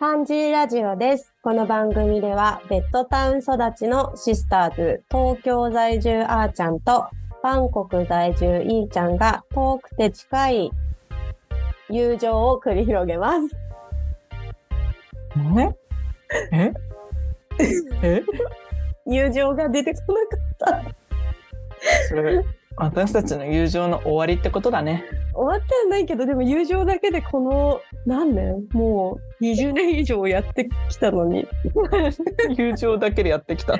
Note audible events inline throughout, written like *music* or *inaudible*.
パンジーラジオです。この番組では、ベッドタウン育ちのシスターズ、東京在住あーちゃんと、バンコク在住いーちゃんが遠くて近い友情を繰り広げます。え？え？え？*laughs* 友情が出てこなかった。それ私たちの友情の終わりってことだね。終わってはないけど、でも友情だけでこの何年？もう20年以上やってきたのに。*laughs* 友情だけでやってきた。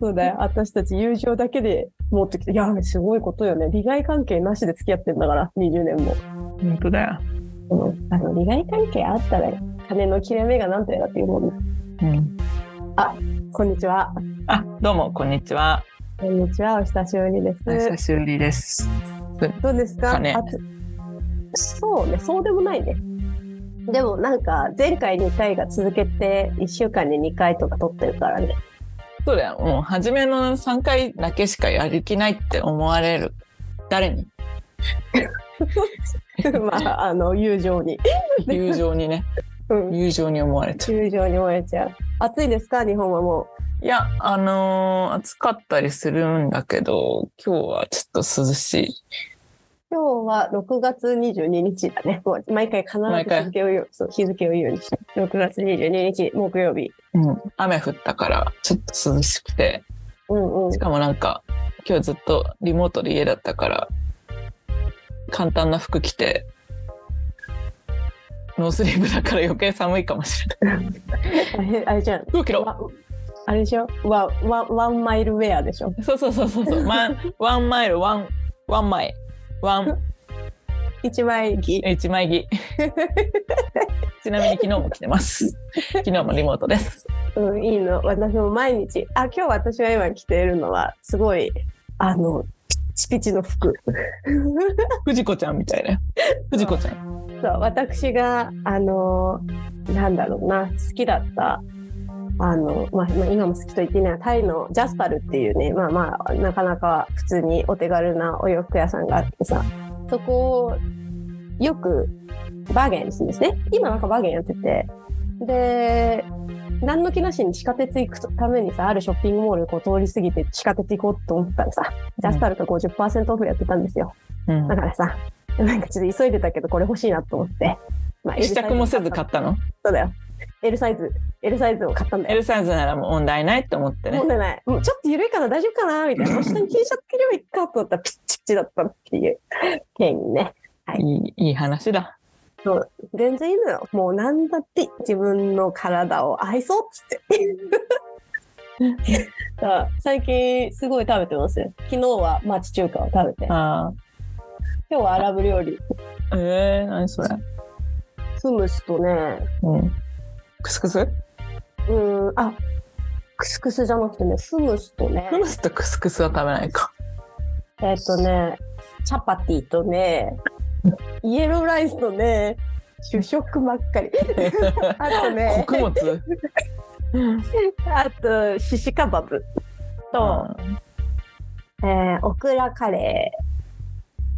そうだよ。私たち友情だけで持ってきて。いや、すごいことよね。利害関係なしで付き合ってんだから、20年も。本当だよ。うん、あの利害関係あったら金の切れ目がなんてだっていうもんね。うん。こんにちは。あ、どうもこんにちは。こんにちは。お久しぶりです。お久しぶりです。どうですか？かねそうね、そうでもないね。でもなんか前回2回が続けて1週間に2回とか撮ってるからね。そうだよ。もう初めの3回だけしかやる気ないって思われる。誰に？*laughs* まあ、あの、友情に。友情にね。うん。友情に思われちゃう。友情に燃えちゃう。暑いですか？日本はもいや、あのー暑かったりするんだけど、今日はちょっと涼しい。う。今日は6月22日だね。もう毎回必ず日付を言う。そう、日付を言うようにして。6月22日木曜日。うん。雨降ったから、ちょっと涼しくて。うんうんし。かもなんか今日ずっとリモートで家だったから簡単な服着てノースリーブだから余計寒いかもしれない。*laughs* あれじゃん。服着ろわあれでしょ？ワンワンワンマイルウェアでしょ？そうそうそうそうそう。ワンワンマイルワンワンマイワン一枚着。一枚着。*laughs* ちなみに昨日も着てます。昨日もリモートです。うん、いいの。私も毎日。あ、今日私が今着ているのは、すごい、あの、ピチピチの服。*laughs* 藤子ちゃんみたいな。藤子ちゃん。そう私が、あの、なんだろうな、好きだった、あの、まあ、まあ今も好きと言っていいのは、タイのジャスパルっていうね、まあまあ、なかなか普通にお手軽なお洋服屋さんがあってさ、そこをよくバーゲンするんですね。今なんかバーゲンやってて。で、何の気なしに地下鉄行くためにさ、あるショッピングモールこう通り過ぎて地下鉄行こうと思ったらさ、ジャスパルが50%オフやってたんですよ。うんだからさ、なんかちょっと急いでたけどこれ欲しいなと思って。まあ試着もせず買ったの？そうだよ。L サイズ、L サイズを買ったんだよ。L サイズならもう問題ないって思ってね問。題ない。もうちょっと緩いかな？大丈夫かな？みたいな。下に T シャツ着ればいいかと思ったらピッチピチだったっていう *laughs* 件にね。いいいい話だ。そう全然いいのよ。もうなんだって自分の体を愛そうっつって。*laughs* 最近すごい食べてますよ。昨日は町中華を食べて。今日はアラブ料理。えー、何それ？フムスとね、うん。クスクス？うーん、あ、クスクスじゃなくてね、フムスとね、フムスとクスクスは食べないか。えっ、とね、チャパティとね、イエローライスとね、主食ばっかり。*laughs* あとね、穀物？あと、シシカバブと、えーオクラカレ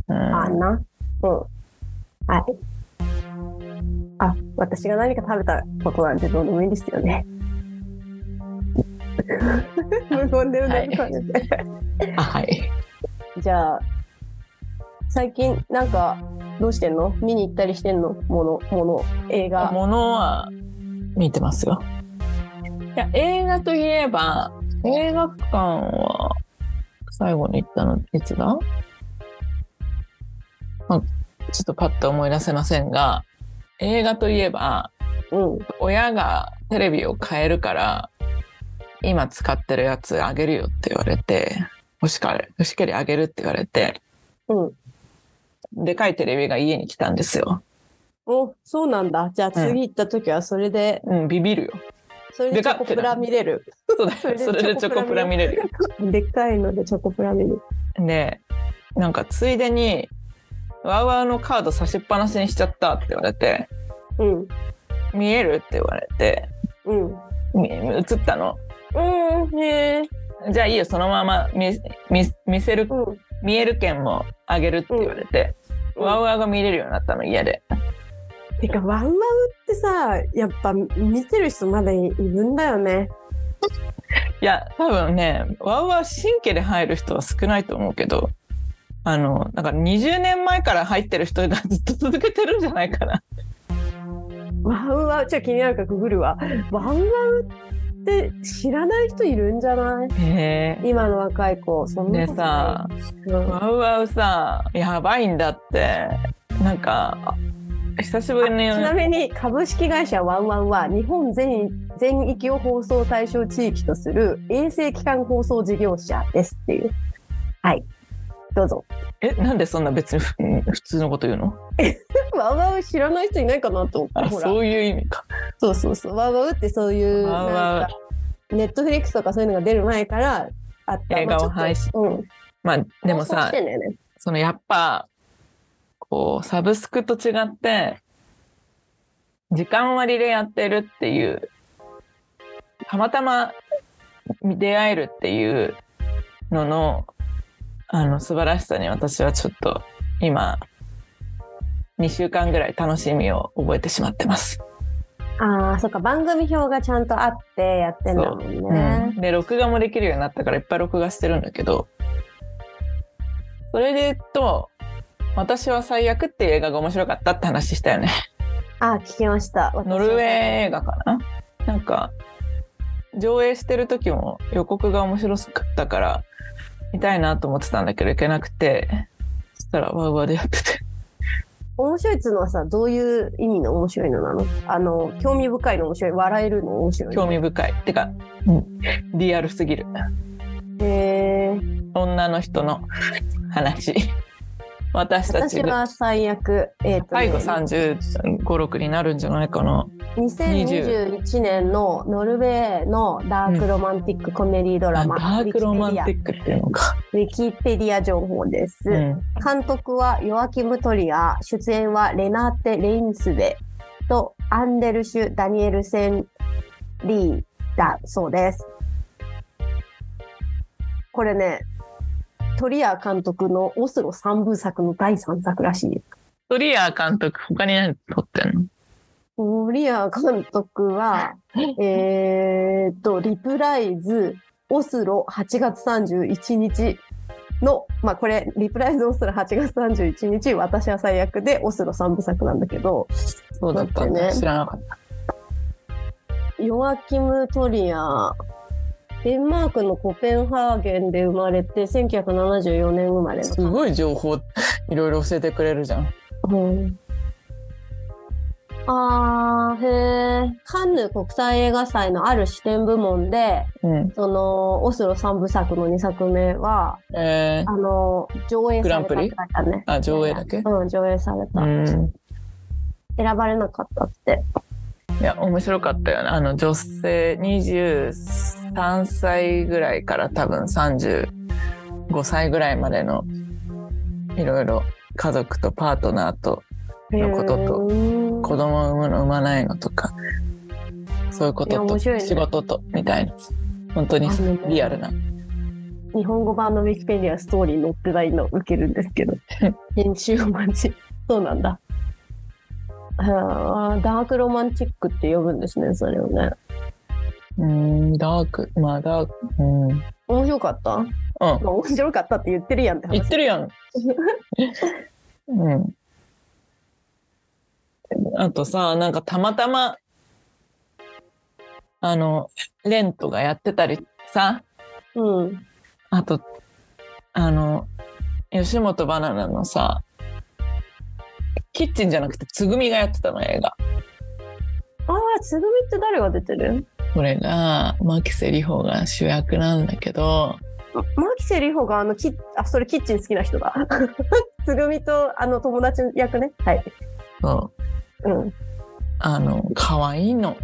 うんーかな？うん。はい。あ、私が何か食べたことなんてどうでもいいですよね。*laughs* 無言でうなずかれて。あ、はい。じゃあ、最近なんかどうしてんの？見に行ったりしてんの？もの、もの、映画。ものは見てますよ。いや、映画といえば、映画館は最後に行ったのいつだ？まあ、ちょっとパッと思い出せませんが、映画といえば、うん。親がテレビを変えるから、今使ってるやつあげるよって言われて、欲しかれ、欲しけりゃあげるって言われて、うん。でかいテレビが家に来たんですよ。お、そうなんだ。じゃあ次行った時はそれで、うん、ビビるよ。それでチョコプラ見れる。そうだよ。それでチョコプラ見れるよ。でっかいのでチョコプラ見る。で、なんかついでに、ワウワウのカード差しっぱなしにしちゃったって言われて、うん。見えるって言われて、うん。み映ったの？うん。へえ。じゃあいいよ、そのまま見見見せる、うん。見える券もあげるって言われて、うんワウワウが見れるようになったの、家で。てか、ワウワウってさ、やっぱ見てる人まだいるんだよね。いや多分ねワウワウ神経で入る人は少ないと思うけどあのなんか20年前から入ってる人がずっと続けてるんじゃないかな。ワウワウ、ちょっと気になるからググるわ。ワウワウって知らない人いるんじゃない？今の若い子、そんなさうんワウワウさやばいんだってなんか久しぶりにちなみに株式会社ワンワンは日本全全域を放送対象地域とする衛星機関放送事業者ですっていう。はい。どうぞ。えなんでそんな別にふ普通のこと言うの？ワウワウ知らない人いないかなと思って。ほら。あそういう意味か。そうそうそう。ワウワウってそういう、ワウワネットフリックスとかそういうのが出る前からあった。映画を配信まあうん。まあでもさね。そのやっぱこうサブスクと違って時間割でやってるっていうたまたま出会えるっていうののあの素晴らしさに私はちょっと今2週間ぐらい楽しみを覚えてしまってます。ああ、そっか。番組表がちゃんとあってやってんだもんね。で録画もできるようになったからいっぱい録画してるんだけどそれで言うと「私は最悪」っていう映画が面白かったって話したよね。ああ、聞きました。ノルウェー映画かな？なんか上映してる時も予告が面白かったから見たいなと思ってたんだけど行けなくてそしたらワウワウでやってて。面白いっつうのはさ、どういう意味の面白いのなの？あの、興味深いの面白い、笑えるの面白いの？興味深い。てか、うん。リアルすぎる。へえ女の人の話私たちが私は最悪。えっ、と、最後3 5 6になるんじゃないかな2021年のノルウェーのダークロマンティックコメディドラマ、ダークロマンティィックっていうのか、ウィキペディア情報です。うん、監督はヨアキム・トリア、出演はレナーテ・レインスデとアンデルシュ・ダニエルセン・リーだそうです。これね、トリア監督のオスロ三部作の第三作らしいです。トリア監督他に何撮ってんの？トリア監督は、*laughs* えーっと、リプライズ、オスロ8月31日の、まあこれ、リプライズオスロ8月31日、私は最悪でオスロ三部作なんだけど、そうだったね。知らなかった。ヨアキム・トリア、デンマークのコペンハーゲンで生まれて、1974年生まれの。すごい情報いろいろ教えてくれるじゃんうんあー、へー。カンヌ国際映画祭のある視点部門で、うんその、オスロ三部作の2作目は、えー、あの、上映されたグランプリあるね。あ上映だけ？うん、上映された。うん選ばれなかったって。いや面白かったよねあの女性23歳ぐらいから多分35歳ぐらいまでのいろいろ家族とパートナーとのことと子供を産むの産まないのとかそういうことと仕事とみたいな本当にリアルな日本語版のウィキペディアストーリー載ってないの受けるんですけど。*laughs* 編集待ち。そうなんだ。あーダークロマンチックって呼ぶんですね、それをね。うんダーク。まあダーク。うん、うん、面白かった、まあ、面白かったって言ってるやんって話。言ってるやん。*laughs* うん。あとさなんかたまたまあのレントがやってたりさ。うん。あとあの吉本バナナのさキッチンじゃなくてつぐみがやってたの映画ああ、つぐみって誰が出てる？これが牧瀬里穂が主役なんだけどマキセリホがあのキッ、あ、それキッチン好きな人だ。*laughs* つぐみとあの友達役ね。はい。そううん。あの可愛いの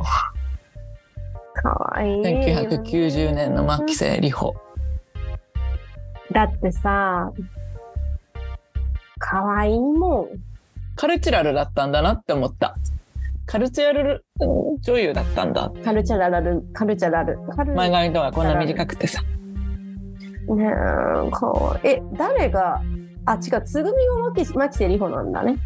かわいい。1990年の牧瀬里穂だってさ、かわいいもん。カルチュラルだったんだなって思った。カルチュラル女優だったんだ。カルチャラル、カルチャラル。前髪とかこんな短くてさ。ねえ、かわいい。え、誰が、あ、違う、つぐみがマキマキセリホなんだね。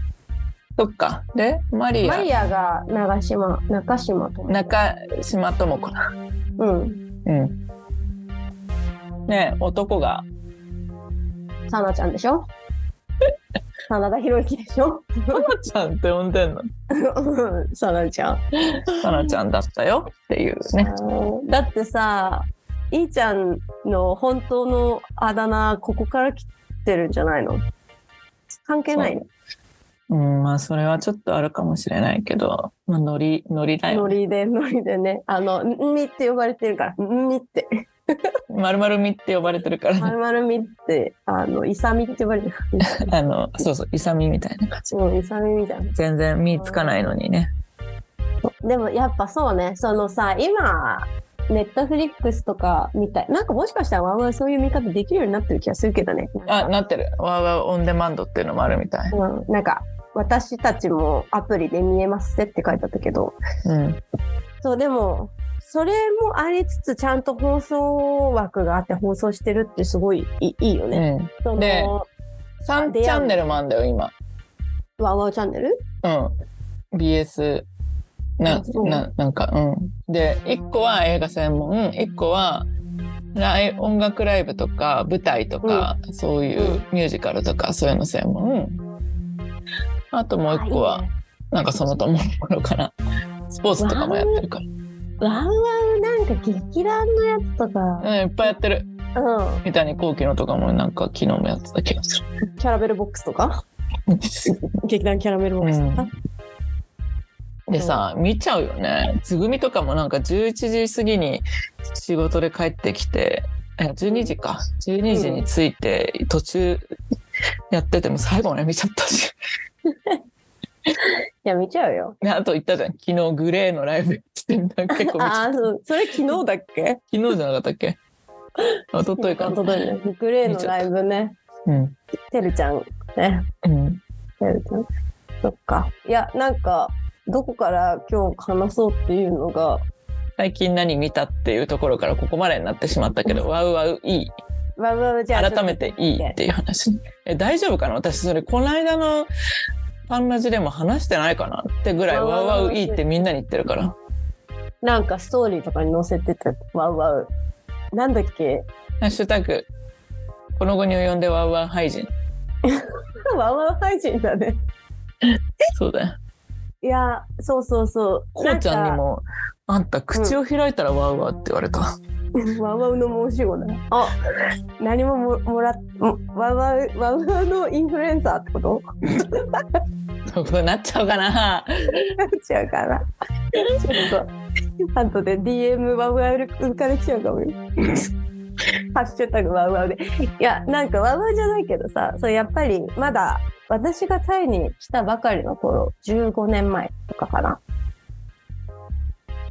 そっか。で、マリア、マリアが長島、中島と。中島智子だ。うん。うん。ね男が、サナちゃんでしょ？*laughs* 真田広之でしょ？かなちゃんって呼んでんの？うんサナちゃん。かなちゃんだったよっていうね。だってさ、いーちゃんの本当のあだ名、ここから来てるんじゃないの？関係ないの？うん、まあそれはちょっとあるかもしれないけど、まあノリ、ノリだよね。ノリで、ノリでね。あの、んみって呼ばれてるから、んみって。まるまるみって呼ばれてるからまね。るまるみって、あの、いさみって呼ばれてる。*laughs* あの、そうそう、いさみみたいな感じ。うん、いさみみたいな。全然身つかないのにね。でもやっぱそうね、そのさ、今、ネットフリックスとかみたい。なんかもしかしたらワンワンそういう見方できるようになってる気がするけどね。あ、なってる。ワーワーオンデマンドっていうのもあるみたい。うん、なんか、私たちもアプリで見えますって書いてあったけど、うん。そう、でも、それもありつつ、ちゃんと放送枠があって放送してるってすごいいいよね。うん。その、で3チャンネルもあんだよ、今。ワンワンチャンネル？うん。BS。なな、なんか、うん。で、1個は映画専門、1個は、ライ音楽ライブとか舞台とか、そういうミュージカルとかそういうの専門あともう一個はなんかそのとも *laughs* 頃からスポーツとかもやってるから、ワンワンなんか劇団のやつとか、うん、いっぱいやってる。うん、三谷幸喜のとかもなんか昨日もやってた気がする。キャラメルボックスとか？*laughs* 劇団キャラメルボックスとか、でさ見ちゃうよね。つぐみとかもなんか11時過ぎに仕事で帰ってきてえ12時か。12時に着いて途中やってても最後まで見ちゃったし *laughs* い *laughs* や見ちゃうよ。であと言ったじゃん。昨日グレーのライブ *laughs* してんだ結構見ちゃったああそう。それ昨日だっけ？昨日じゃなかったっけ？*laughs* 一昨日か。な一昨日ね。グレーのライブね。うん。てるちゃんね。うん。てるちゃん。そっか。いやなんかどこから今日話そうっていうのが最近何見たっていうところからここまでになってしまったけど、ワウワウいい。わわわじゃあ改めていいっていう話。え、大丈夫かな？私それ、この間のパンラジでも話してないかなってぐらい、ワウワウワウワウいいってみんなに言ってるから。なんかストーリーとかに載せてたわうわうなんだっけ？ハッシュタグ、この後に及んでワウワウ廃人。わうわう配信だねそうだよ。いやそうそうそうこうちゃんにも、あんた口を開いたらワウワウって言われた。なんか *laughs* ワウワウの申し子だ。あ。何もももらっワウワウワウワウのインフルエンサーってこと？そうなっちゃうかな。*laughs* 違うからちょっと後で DM ワウワウから来ちゃうかもよ。ハッシュタグワウワウで。いやなんかワウワウじゃないけどさそうやっぱりまだ私がタイに来たばかりの頃15年前とかかな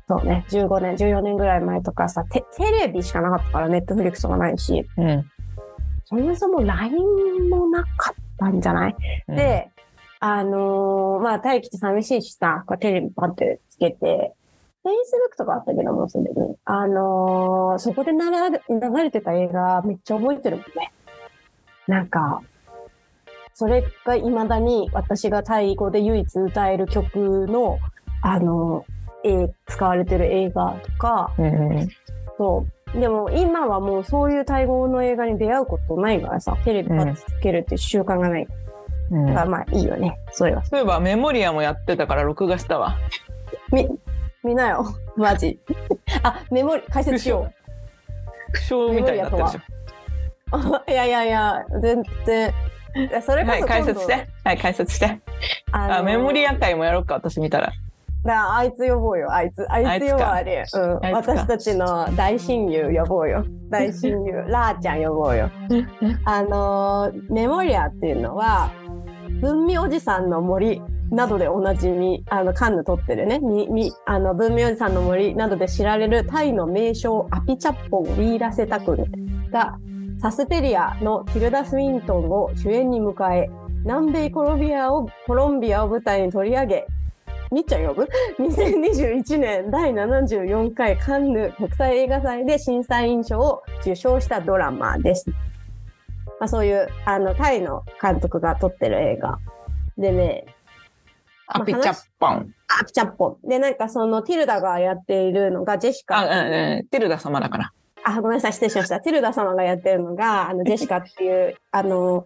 そうね15年14年ぐらい前とかさテテレビしかなかったからネットフリックスとかないしうん。そもそも LINE もなかったんじゃない、うん、で、あのーまあ、待機って寂しいしさ、こうテレビパンってつけて、Facebook とかあったけども、すでに。あのーそこで流れてた映画めっちゃ覚えてるもんね。なんか、それが未だに私がタイ語で唯一歌える曲の、あの使われてる映画とか、うんうんそう。でも今はもうそういうタイ語の映画に出会うことないからさ、テレビパッつけるっていう習慣がない。うんだからまあいいよね、それは。そういえばメモリアもやってたから録画したわ。み、見なよ。マジ。あ、メモリ、解説しよ苦笑みたいになってる。*laughs* いやいやいや、全然。いやそれこそ今度解説して。はい、解説して。あのあ、メモリア会もやろうか、私見たら。だあいつ呼ぼうよ、あいつ。あいつ呼ばわれ。うん。私たちの大親友呼ぼうよ。大親友。*laughs* ラーちゃん呼ぼうよ。*laughs* あのーメモリアっていうのは、文明おじさんの森などでおなじみ、あの、カンヌ撮ってるね、み、み、あの、文明おじさんの森などで知られるタイの名将アピチャッポン・ウィーラセタ君が、サステリアのティルダ・スウィントンを主演に迎え、南米コロンビアを、コロンビアを舞台に取り上げ、みっちゃん呼ぶ ?2021 年第74回カンヌ国際映画祭で審査員賞を受賞したドラマです。まあ、そういうあのタイの監督が撮ってる映画でねアピチャッポン。アピチャッポン。で、なんかそのティルダがやっているのがジェシカ。あ、ティルダ様だから。あ、ごめんなさい、失礼しました。ティルダ様がやってるのが、あの、ジェシカっていう、あの、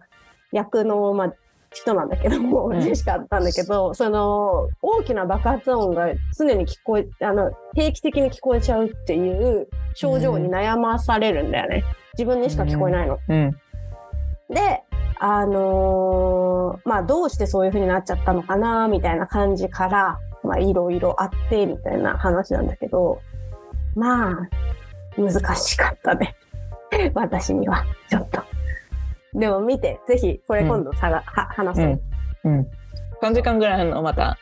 役の、まあ、人なんだけども、うんジェシカなんだけど、その、大きな爆発音が常に聞こえ、あの、定期的に聞こえちゃうっていう症状に悩まされるんだよね。自分にしか聞こえないの。うん。で、あのーまあ、どうしてそういう風になっちゃったのかな、みたいな感じから、まあ、いろいろあって、みたいな話なんだけど、まあ、難しかったね。私には、ちょっと。でも見て、ぜひ、これ今度さが、は話そう。うん。うん。3時間ぐらいの？また、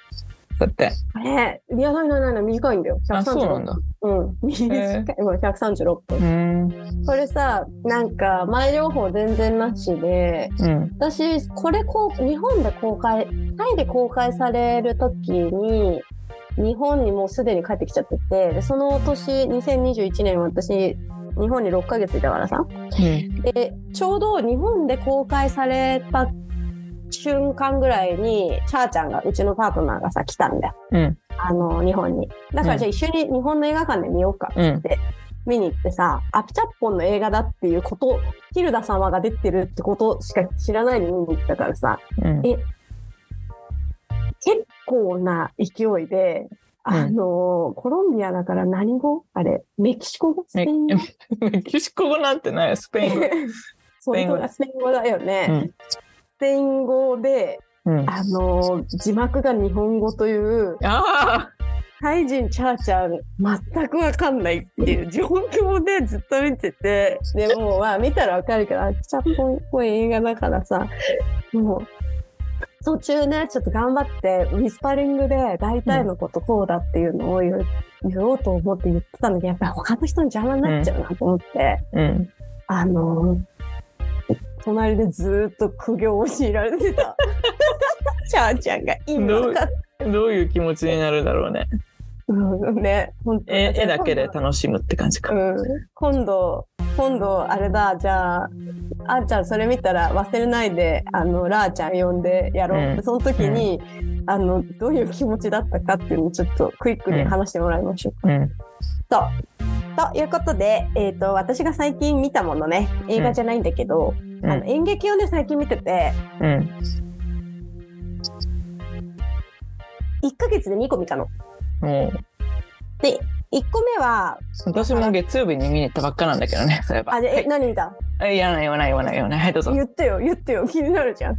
そうやって。あれ、いや、ないないないない、短いんだよ。あ、そうなん136だ。うん。短い。もう136分。うん。これさ、なんか、前情報全然なしで、うん。私これこう日本で公開タイで公開される時に日本にもうすでに帰ってきちゃっててでその年2021年私日本に6ヶ月いたからさうん。でちょうど日本で公開された瞬間ぐらいにチャーちゃんがうちのパートナーがさ来たんだようん。あの日本にだからじゃあ一緒に日本の映画館で見ようかっつって、見に行ってさアピチャッポンの映画だっていうことティルダ様が出てるってことしか知らないで見に行ったからさうん。え結構な勢いで、あのーコロンビアだから何語？あれ、メキシコ語？スペイン語？メ *laughs* キシコ語なんてないスペイン語。*laughs* そうペイン語だスペイン語。だよね。うん。スペイン語で、うん。あのー字幕が日本語という、あタイ人チャーちゃん全くわかんないっていう状況でずっと見てて、でもまあ見たらわかるけど、あっちゃっぽい映画だからさ、もう、途中ね、ちょっと頑張って、ウィスパリングで大体のことこうだっていうのを言おうと思って言ってたんだけど、やっぱり他の人に邪魔になっちゃうなと思って、あ。うん。あのー隣でずーっと苦行を強いられてた。チャーちゃんが意味わかっどういう気持ちになるだろうね。うん、ね、本当絵絵だけで楽しむって感じか。うん、今度、今度、あれだ、じゃあ、あーちゃんそれ見たら忘れないで、あの、ラーちゃん呼んでやろう。うんその時に、あの、どういう気持ちだったかっていうのをちょっとクイックに話してもらいましょうか。うん。と、ということで、えっ、と、私が最近見たものね、映画じゃないんだけど、うんあの演劇をね、最近見てて、うん。1ヶ月で2個見たの。で、1個目は、私も月曜日に見に行ったばっかなんだけどね、そういえば。あ、で、え、何見た？え言わない言わない言わない言わない。はい、どうぞ。言ってよ、言ってよ、気になるじゃん。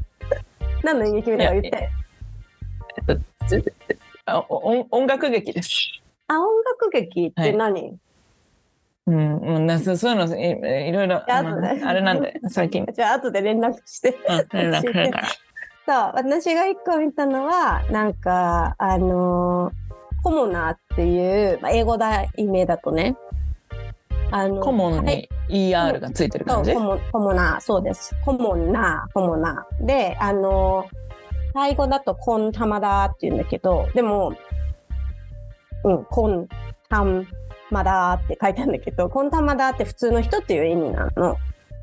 何の演劇見たか言って。あお音音楽劇です。あ、音楽劇って何、うん、うんなそそういうのいいろいろ、やああれなんで、*laughs* 最近。じゃあ後で連絡して。うん、連絡するから。*laughs* そう、私が一個見たのは、なんか、あのーコモナーっていう、まあ、英語題名だとね。あのコモンはいに ER がついてる感じ？そうコ。モコモナー、そうです。コモナー、コモナー。で、あのータイ語だとコンタマダーって言うんだけど、でも、うん、コンタマダーって書いてあるんだけど、コンタマダーって普通の人っていう意味なの。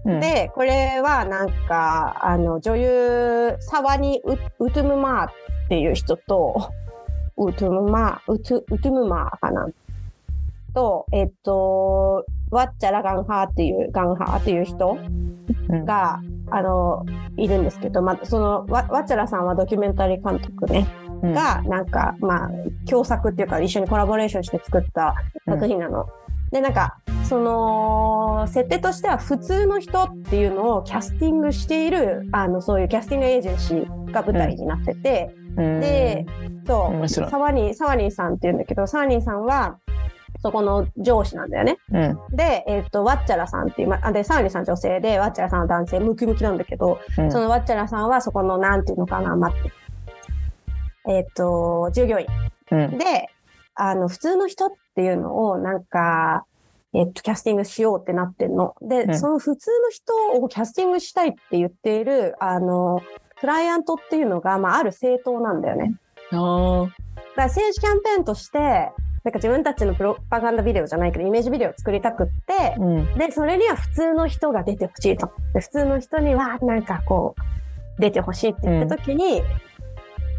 うん、で、これはなんか、あの、女優、サワニウ・ウトゥムマーっていう人と、ウトゥムマー、ウトゥウトゥムマーかな。と、えっと、ワッチャラ・ガンハーっていう、ガンハーっていう人うんが、あの、いるんですけど、まあ、その、ワワッチャラさんはドキュメンタリー監督ね、うんが、なんか、まあ、共作っていうか、一緒にコラボレーションして作った作品なの。で、なんか、その、設定としては普通の人っていうのをキャスティングしている、あの、そういうキャスティングエージェンシーが舞台になってて、うんで、そう、サワニー、サワニーさんっていうんだけど、サワニーさんは、そこの上司なんだよね。うんで、えっ、と、ワッチャラさんっていう、まあ、で、サワニーさん女性で、ワッチャラさんは男性、ムキムキなんだけど、うんそのワッチャラさんはそこの、なんていうのかな、まあ、えっ、と、従業員。うんで、あの、普通の人っていうのを、なんか、えっと、キャスティングしようってなってんの。で、うんその普通の人をキャスティングしたいって言っている、あの、クライアントっていうのが、まあ、ある政党なんだよね。だから政治キャンペーンとして、なんか自分たちのプロパガンダビデオじゃないけど、イメージビデオを作りたくって、うん。で、それには普通の人が出てほしいと。で普通の人には、なんかこう、出てほしいって言った時に、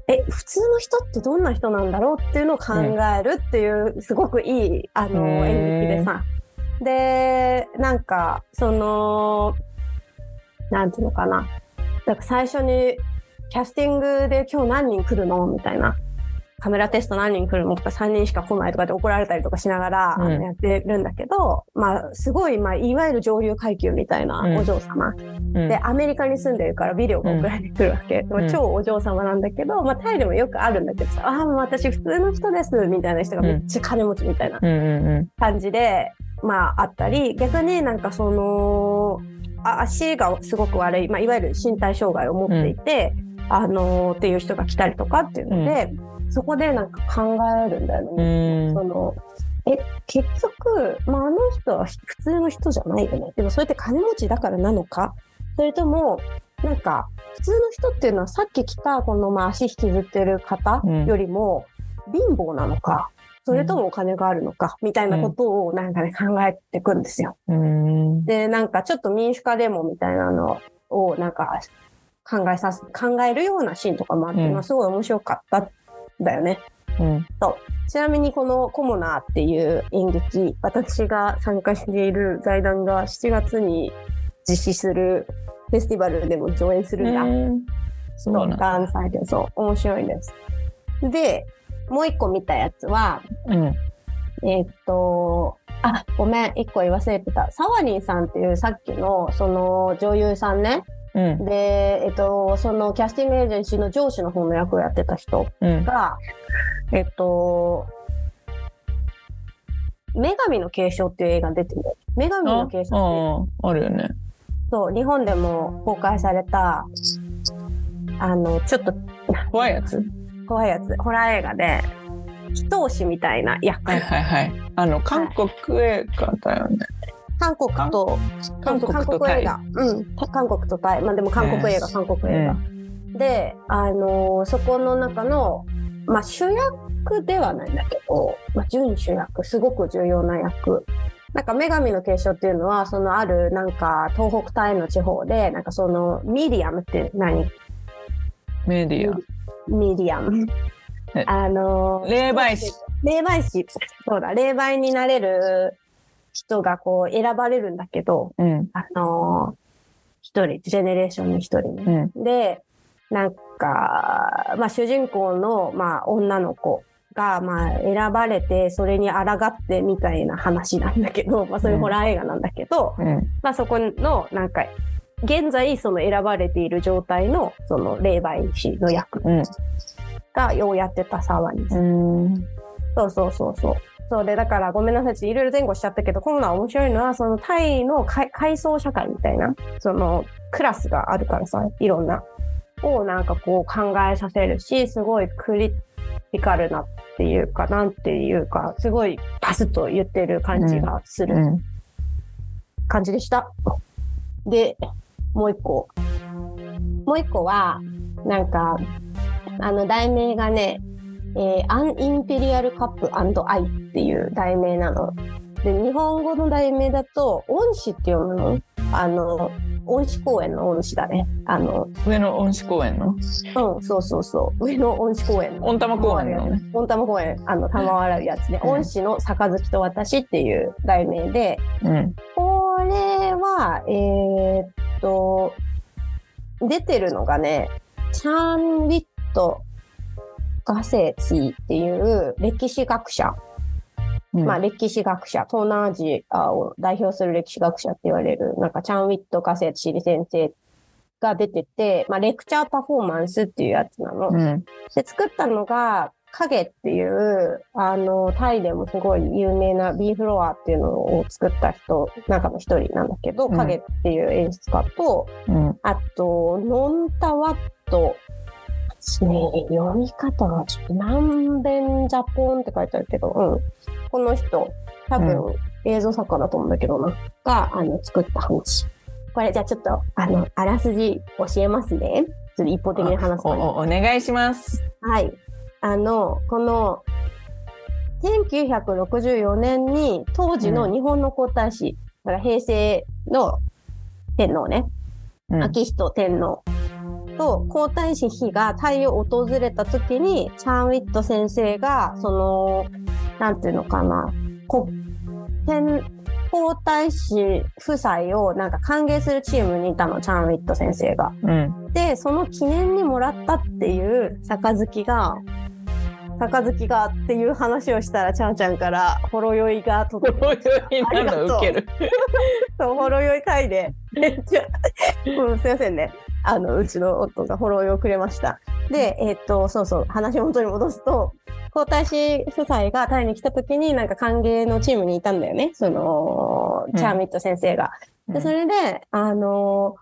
え普通の人ってどんな人なんだろうっていうのを考えるっていう、すごくいいあの演劇でさ。でなんかそのなんていうのかななんか最初にキャスティングで今日何人来るの？みたいな。カメラテスト何人来るのとか3人しか来ないとかで怒られたりとかしながら、やってるんだけど、まあ、すごい、まあ、いわゆる上流階級みたいなうん。お嬢様、うん。でアメリカに住んでるからビデオが送られてくるわけ、ん。まあ超お嬢様なんだけど、まあ、タイでもよくあるんだけどさ「ああ私普通の人です」みたいな人がめっちゃ金持ちみたいなうんうん感じで、まああったり逆になんかそのあ足がすごく悪い、まあ、いわゆる身体障害を持っていて、あのーっていう人が来たりとかっていうので、そこでなんか考えるんだようね。ん。そのえ結局、まあ、あの人は普通の人じゃないよね。でもそれって金持ちだからなのか。それともなんか普通の人っていうのはさっき来たこのまあ足引きずってる方うん。よりも貧乏なのか、それともお金があるのかみたいなことをなんかね考えていくんですよ。うんでなんかちょっと民主化デモみたいなのをなんか考えさす考えるようなシーンとかもあって、うんまあ、すごい面白かったんだよね。うんちなみにこのコモナーっていう演劇、私が参加している財団が7月に実施するフェスティバルでも上演するんだ。うんそそうなんだそう、面白いんです。で、もう一個見たやつは、うんえーっと、あ、ごめん、一個言わせてた。サワリンさんっていうさっきの、その女優さんね。うんで、えっと、そのキャスティングエージェンシーの上司の方の役をやってた人うんが、えっと、女神の継承っていう映画に出てる。女神の継承ってあああるよねそう、日本でも公開された、あの、ちょっと怖いやつ怖いやつ、ホラー映画で、祈祷師みたいな役。はいはいはいあの韓国映画だよね韓国と、韓国映画。うん。韓国とタイ。まあでも韓国映画、ね韓国映画。で、あのーそこの中の、まあ主役ではないんだけど、まあ準主役、すごく重要な役。なんか女神の継承っていうのは、そのあるなんか東北タイの地方で、なんかそのミディアムって何？メディアミディアムえ。あのー霊媒師。霊媒師。そうだ、霊媒になれる人がこう選ばれるんだけど、うんあのー一人、ジェネレーションに一人ね。うんで、なんか、まあ主人公の、まあ女の子が、まあ選ばれて、それに抗ってみたいな話なんだけど、まあそういうホラー映画なんだけど、うんまあそこの、なんか、現在その選ばれている状態の、その霊媒師の役うんが、ようやってた沢に。うんそうそうそうそう。そうで、だからごめんなさい、いろいろ前後しちゃったけど、コロナ面白いのは、そのタイの階階層社会みたいな、そのクラスがあるからさ、いろんな、をなんかこう考えさせるし、すごいクリティカルなっていうか、なんていうか、すごいパスッと言ってる感じがするうん感じでした。で、もう一個。もう一個は、なんか、あの、題名がね、えー、アンインペリアルカップアイっていう題名なの。で、日本語の題名だと、恩師って読むの？あの、恩師公園の恩師だね。あの、上野恩賜公園の？うん、そうそうそう。上野恩師公園の。温玉公園のね温玉公園、あの、玉洗うやつね。うん恩師の杯と私っていう題名で、うんこれは、えーっと、出てるのがね、チャン・ウィット・ガセツィっていう歴史学者、うん。まあ歴史学者、東南アジアを代表する歴史学者って言われる、なんかチャン・ウィット・ガセツィ先生が出てて、まあレクチャーパフォーマンスっていうやつなの。うん。で、作ったのが、影っていう、あの、タイでもすごい有名な B フロアっていうのを作った人、中の一人なんだけど、うん。影っていう演出家と、うん。あと、ノンタワット、私ね、読み方がちょっと南弁ジャポンって書いてあるけど、うん。この人、多分映像作家だと思うんだけどな、が、あの、作った話。これ、じゃあちょっと、あの、あらすじ教えますね。ちょっと一方的に話すねおお願いします。はい。あの、この、1964年に当時の日本の皇太子、だから平成の天皇ね、うん。昭仁天皇と皇太子妃がタイを訪れた時にチャン・ウィット先生がそのなんていうのかなこ天皇太子夫妻をなんか歓迎するチームにいたのチャン・ウィット先生が。うん。でその記念にもらったっていう杯が杯がっていう話をしたらちゃんちゃんからほろ酔いが届くほろ酔いなの受ける。*laughs* そうほろ酔い会で *laughs* めっちゃうんすいませんねあのうちの夫がほろ酔いをくれました。でえっとそうそう話元に戻すと皇太子夫妻がタイに来た時になんか歓迎のチームにいたんだよね。そのチャーミット先生が、でそれであの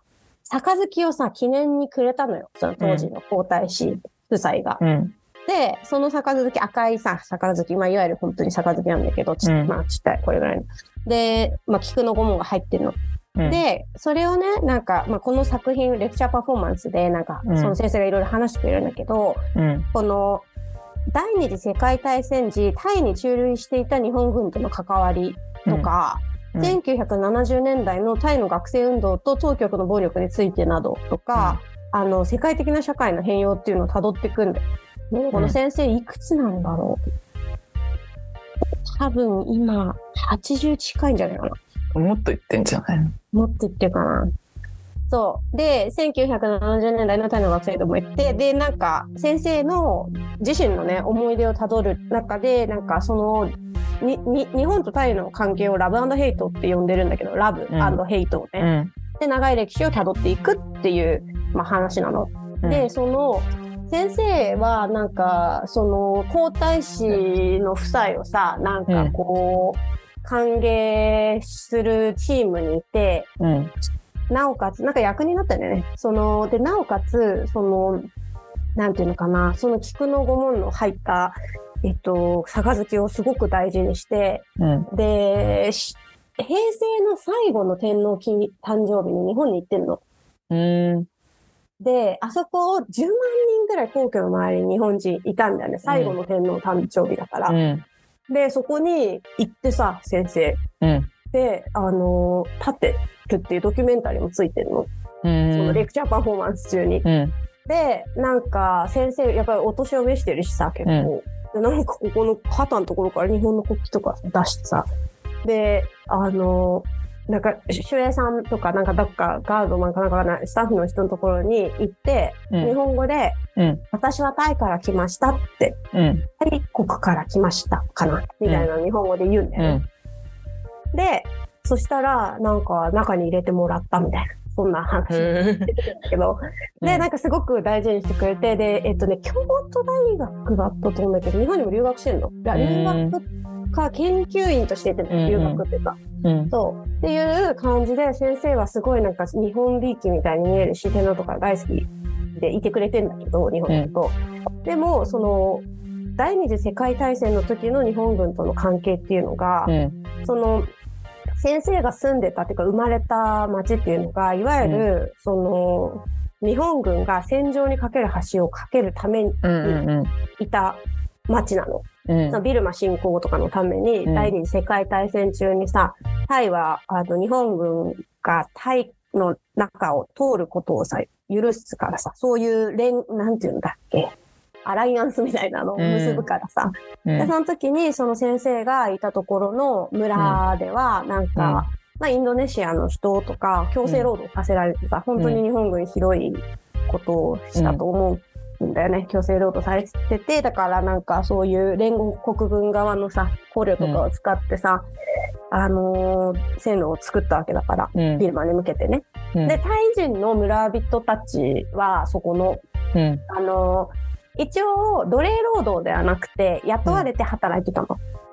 杯をさ記念にくれたのよ。その当時の皇太子夫妻が、うん。で、その杯、赤いさ、杯、まあ、いわゆる本当に杯なんだけど、ち,、うん。まあ、ちっちゃい、これぐらいの。で、まあ、菊の御紋が入ってるの。うん、で、それをね、なんか、まあ、この作品、レクチャーパフォーマンスで、なんか、うん。その先生がいろいろ話してくれるんだけど、うん。この、第二次世界大戦時、タイに駐留していた日本軍との関わりとか、うん。1970年代のタイの学生運動と当局の暴力についてなどとか、あの世界的な社会の変容っていうのをたどっていくんだよ。この先生いくつなんだろう。多分今80近いんじゃないかな。もっと言ってんじゃないの？もっと言ってるかな。そう。で、1970年代のタイの学生とも言って、で、なんか、先生の自身のね、思い出をたどる中で、なんか、その、に、に、日本とタイの関係をラブヘイトって呼んでるんだけど、ラブヘイトをね、うん。で、長い歴史をたどっていくっていう、まあ、話なの。うんで、その、先生は、なんか、その、皇太子の夫妻をさ、なんかこう、歓迎するチームにいて、うん。なおかつ、なんか役になったんだよね。その、で、なおかつ、その、なんていうのかな、その菊の御紋の入った、えっと、杯をすごく大事にして、うん。で、し平成の最後の天皇誕生日に日本に行ってんの。うん。で、あそこ10万人ぐらい皇居の周りに日本人いたんだよね。最後の天皇誕生日だから。うん。で、そこに行ってさ、先生。うん。で、あのー立ってるっていうドキュメンタリーもついてるの。うそのん。レクチャーパフォーマンス中に。うん。で、なんか先生、やっぱりお年を召してるしさ、結構。でなんかここの肩のところから日本の国旗とか出してさ。で、あの、なんか、守衛さんとか、なんかどっかガードマンかなんかがスタッフの人のところに行って、うん日本語で、うん私はタイから来ましたって、うん。タイ国から来ましたかなみたいなの日本語で言うんだうよね。ん。で、そしたら、なんか中に入れてもらったみたいな、そんな話へえ。出てくるんだけど、で、なんかすごく大事にしてくれて、で、えっとね、京都大学だったと思うんだけど、日本にも留学してんの？いや、留学か研究員として行って留学っていうか。うん。そう。っていう感じで、先生はすごいなんか日本びいきみたいに見えるし、天皇とか大好きでいてくれてんだけど、日本だと。でも、その、第二次世界大戦の時の日本軍との関係っていうのが、うん。その、先生が住んでたっていうか生まれた町っていうのが、いわゆる、その、日本軍が戦場にかける橋を架けるために。いた町なの。うん。そのビルマ侵攻とかのために、うん第二次世界大戦中にさ、タイは、あの、日本軍がタイの中を通ることをさ、許すからさ、そういう連、なんていうんだっけ、アライアンスみたいなのを結ぶからさ、うん。で、その時にその先生がいたところの村では、なんか、まあ、インドネシアの人とか強制労働させられてさ、本当に日本軍ひどいことをしたと思うんだよね。強制労働されてて、だからなんかそういう連合国軍側のさ、捕虜とかを使ってさ、あのー線路を作ったわけだから、うん。ビルマに向けてね。うん。で、タイ人の村人たちは、そこのうん。あの、一応、奴隷労働ではなくて、雇われて働いてたの。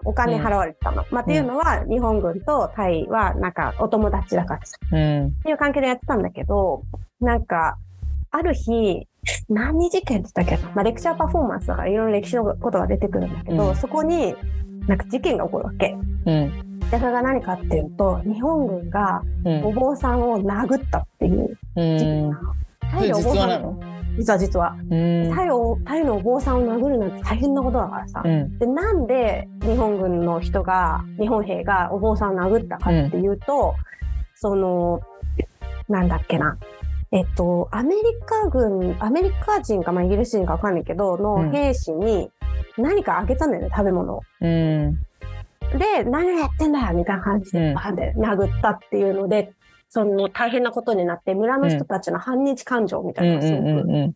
お金払われてたの。まあ、っていうのは、日本軍とタイは、なんか、お友達だからさ、うん。っていう関係でやってたんだけど、なんか、ある日、何事件って言ったっけな、まあ、レクチャーパフォーマンスだからいろいろ歴史のことが出てくるんだけど、うんそこに、なんか事件が起こるわけ。うん。で、それが何かっていうと、日本軍がうんお坊さんを殴ったっていううん。タイのお坊さんなの？実は実は。うん。タイを、タイのお坊さんを殴るなんて大変なことだからさ。うん。で、なんで日本軍の人が、日本兵がお坊さんを殴ったかっていうと、その、なんだっけな。えっと、アメリカ軍、アメリカ人か、まあ、イギリス人かわかんないけど、の兵士に何かあげたんだよね、食べ物を。うん。で、何をやってんだよみたいな感じうんで、バーンで殴ったっていうので、その大変なことになって、村の人たちの反日感情みたうんいなのがすごくうんうん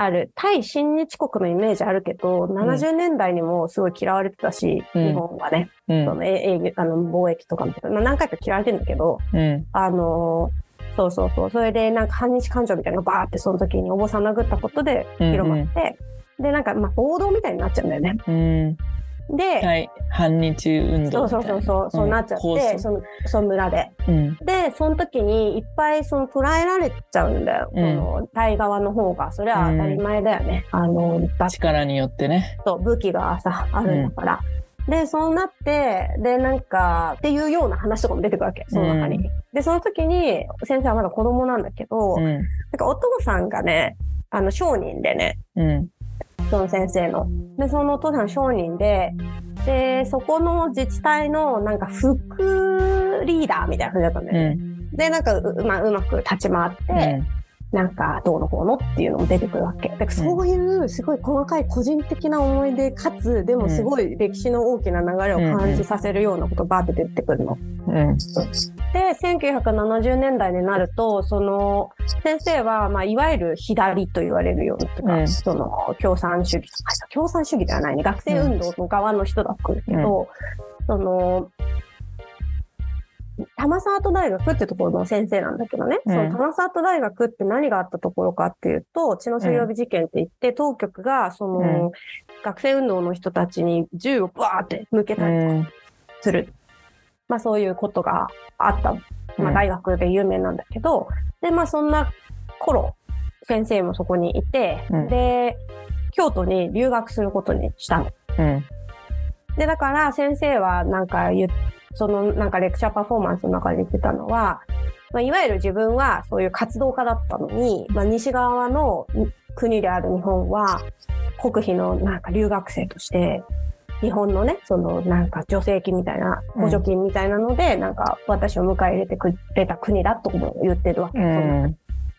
ある。対親日国のイメージあるけど、70年代にもすごい嫌われてたし、うん。日本はね、うん。そのえ営業あの貿易とかも、まあ、何回か嫌われてるんだけど、うん。あのーそうそうそう。それでなんか反日感情みたいなのがバーってその時にお坊さん殴ったことで広まって、で、なんかまあ暴動みたいになっちゃうんだよね。うん。で、はい。反日運動そう。そうそうそう、そうなっちゃっ構て、想その、その村で。うん。で、その時にいっぱいその捉えられちゃうんだよ。うんその、タイ側の方が。それは当たり前だよね。あの、だ力によってね。と武器がさ、あるんだから。で、そうなって、で、なんか、っていうような話とかも出てくるわけ、その中に。うんで、その時に、先生はまだ子供なんだけど、うん。なんかお父さんがね、あの、商人でね、うん。その先生の。で、そのお父さん商人で、で、そこの自治体のなんか副リーダーみたいな感じだったんだうよね。ん。で、なんかう,、まあ、うまく立ち回って、なんかどうのこうのっていうのも出てくるわけ。だからそういうすごい細かい個人的な思い出かつ、でもすごい歴史の大きな流れを感じさせるようなことがバーって出てくるの。うん。で、1970年代になると、その、先生は、まあ、いわゆる左と言われるような、とかうんその、共産主義とか、共産主義ではないね、学生運動の側の人だったんだけど、その、玉沢都大学ってところの先生なんだけどね、うんその玉沢都大学って何があったところかっていうと、血の水曜日事件って言って、当局が、その、うん学生運動の人たちに銃をバーって向けうたり。する。まあそういうことがあった。まあ大学で有名なんだけど、で、まあそんな頃、先生もそこにいて、うんで、京都に留学することにしたの。うん。で、だから先生はなんか言っそのなんかレクチャーパフォーマンスの中で言ってたのは、まあ、いわゆる自分はそういう活動家だったのに、まあ、西側の国である日本は国費のなんか留学生として日本のね、そのなんか助成金みたいな、補助金みたいなので、なんか私を迎え入れてくれた国だとも言ってるわけ。うそのん。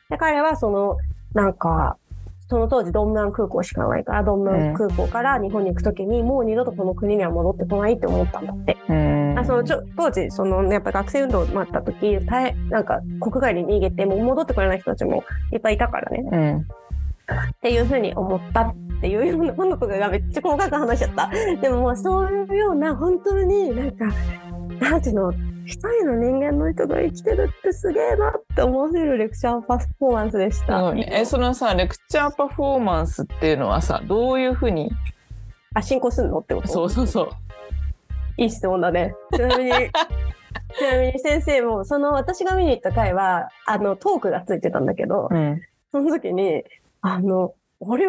で、彼はその、なんか、その当時ドンムアン空港しかないから、ドンムアン空港から日本に行くときに、もう二度とこの国には戻ってこないって思ったんだって。うん。あそのちょ当時、その、やっぱ学生運動もあった時、大変なんか国外に逃げて、もう戻ってこれない人たちもいっぱいいたからね。うん。っていうふうに思ったっていうようなものがめっちゃ細かく話しちゃった。でももうそういうような本当になんか、なんていうの、一人の人間の人が生きてるってすげえなって思わせるレクチャーパフォーマンスでした。ねえ、そのさ、レクチャーパフォーマンスっていうのはさ、どういうふうに、あ、進行すんのってこと？そうそうそう。いい質問だね。ちなみに、*laughs* ちなみに先生も、その私が見に行った回は、あの、トークがついてたんだけど、うん。その時に、あの、俺、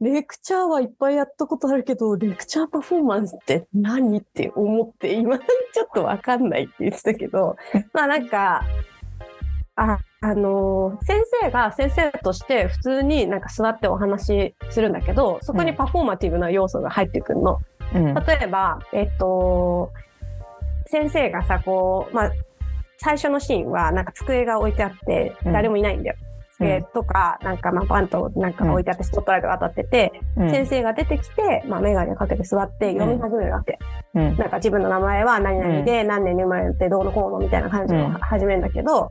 レクチャーはいっぱいやったことあるけど、レクチャーパフォーマンスって何って思って、今ちょっとわかんないって言ってたけど、*laughs* まあなんか、あ、あの、先生が先生として普通になんか座ってお話しするんだけど、そこにパフォーマティブな要素が入ってくるの。うん。例えば、えっと、先生がさ、こう、まあ、最初のシーンは、なんか机が置いてあって、うん誰もいないんだよ。机とか、なんか、まあ、バンとなんか置いてあって、スポットライトが当たってて、うん。先生が出てきて、まあ、メガネかけて座って読み始めるわけ。うん。なんか自分の名前は何々で、何年に生まれてどうのこうのみたいな感じのうん。始めるんだけど、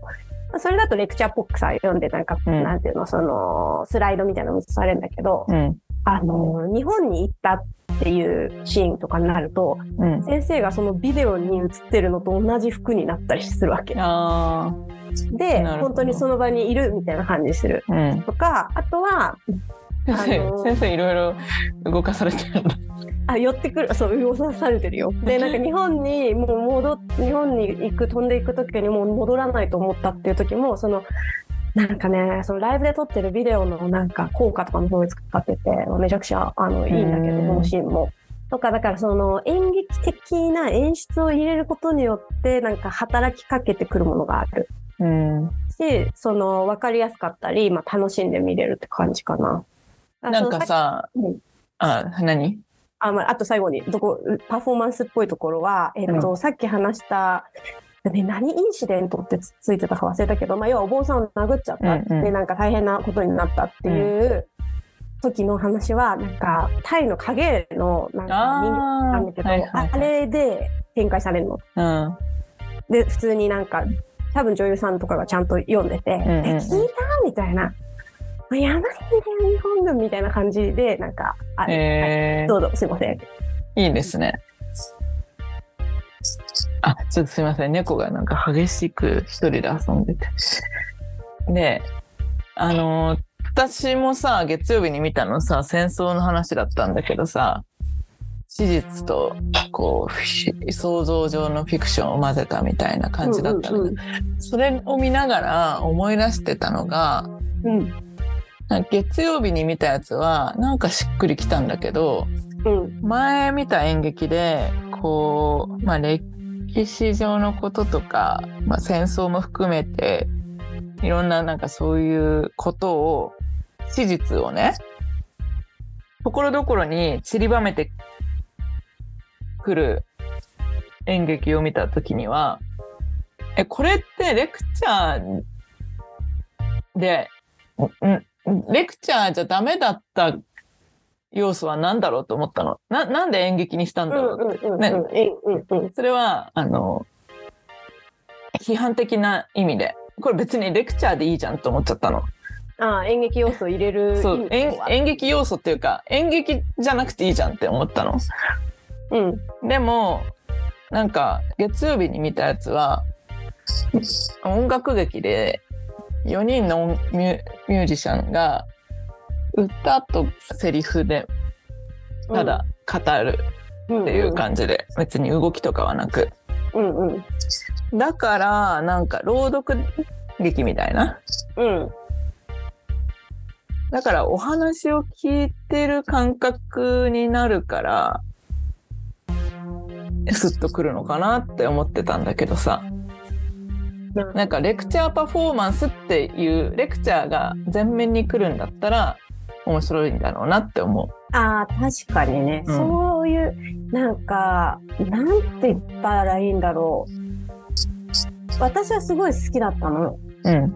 それだとレクチャーっぽくさ、読んで、なんか、うん。なんていうの、その、スライドみたいなのもされるんだけど、うん。あの、日本に行ったっていうシーンとかになると、うん。先生がそのビデオに映ってるのと同じ服になったりするわけ。あで、本当にその場にいるみたいな感じする。あ。うん。とか、あとは、先生、あのー先生いろいろ動かされてるんだ。あ、寄ってくる、そう、動かされてるよ。*laughs* で、なんか日本にもう戻っ、日本に行く、飛んでいくときにもう戻らないと思ったっていう時も、その、なんかね、そのライブで撮ってるビデオのなんか効果とかもすごい使ってて、めちゃくちゃあのいいんだけど、うんこのシーンも。とか、だからその演劇的な演出を入れることによって、なんか働きかけてくるものがある。うん。し、その、わかりやすかったり、まあ楽しんで見れるって感じかな。あなんか、さうん、あ、何？あ、まあ、あと最後に、どこ、パフォーマンスっぽいところは、えっと、さっき話した、で何インシデントってつついてたか忘れたけど、まあ、要はお坊さんを殴っちゃった、うんうんでなんか大変なことになったっていう時の話はなんかタイの影絵のなんか人形なんだけど、はいはいはいあれで展開されるの。うんで普通になんか多分女優さんとかがちゃんと読んでて「んうんえ聞いた?」みたいな「やばいんだよ日本軍」みたいな感じでなんかある、はいえーどうぞすいません。いいですね。あ、ちょっとすいません。猫がなんか激しく一人で遊んでて。で、あのー私もさ、月曜日に見たのさ、戦争の話だったんだけどさ、史実と、こう、ふ想像上のフィクションを混ぜたみたいな感じだったんだけど、それを見ながら思い出してたのが、うんうんなんか月曜日に見たやつは、なんかしっくりきたんだけど、うん前見た演劇でこう、まあ、歴歴史上のこととか、まあ、戦争も含めていろんななんかそういうことを史実をねところどころに散りばめてくる演劇を見た時にはえこれってレクチャーでレクチャーじゃダメだった要素は何だろうと思ったの？な、なんで演劇にしたんだろう、うんうんうんねそれは、あの、批判的な意味で。これ別にレクチャーでいいじゃんと思っちゃったの。ああ演劇要素を入れるそう、演劇要素っていうか、演劇じゃなくていいじゃんって思ったの。うんでも、なんか、月曜日に見たやつは、音楽劇で4人の音ミュミュージシャンが歌とセリフでただ語るっていう感じで、別に動きとかはなく。うんうんだから、なんか朗読劇みたいな。うんだからお話を聞いてる感覚になるから、スッとくるのかなって思ってたんだけどさ。うんなんかレクチャーパフォーマンスっていうレクチャーが前面に来るんだったら面白いんだろうなって思ああ確かにね、うん。そういうなんかなんて言ったらいいんだろう。私はすごい好きだったの。う。うん。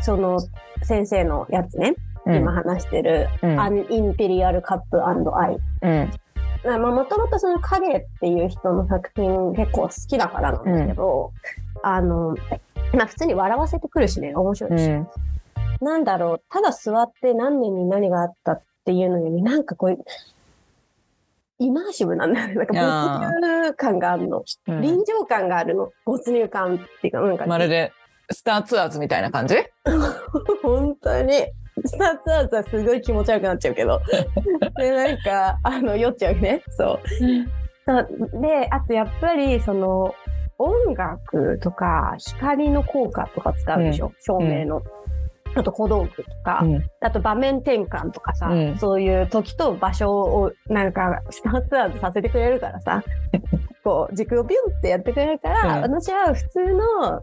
その先生のやつね、うん。今話してる「うん。アンインペリアルカップアイ」うん。まあもともとその影っていう人の作品結構好きだからなんだけど、あのまあ普通に笑わせてくるしね。面白いし、うん。なんだろう、ただ座って何年に何があったっていうのより、なんかこう、イマーシブなんだよね。なんか没入感があるの。うん臨場感があるの。没入感っていうか、なんか、まるでスターツアーズみたいな感じ？*laughs* 本当に。スターツアーズはすごい気持ち悪くなっちゃうけど。*laughs* で、なんか、あの、酔っちゃうね。そう。そうで、あとやっぱり、その、音楽とか光の効果とか使うでしょ、照明の。あと小道具とか、うんあと場面転換とかさ、うんそういう時と場所をなんかスターツアーズさせてくれるからさ、*laughs* こう軸をビュンってやってくれるから、うん私は普通の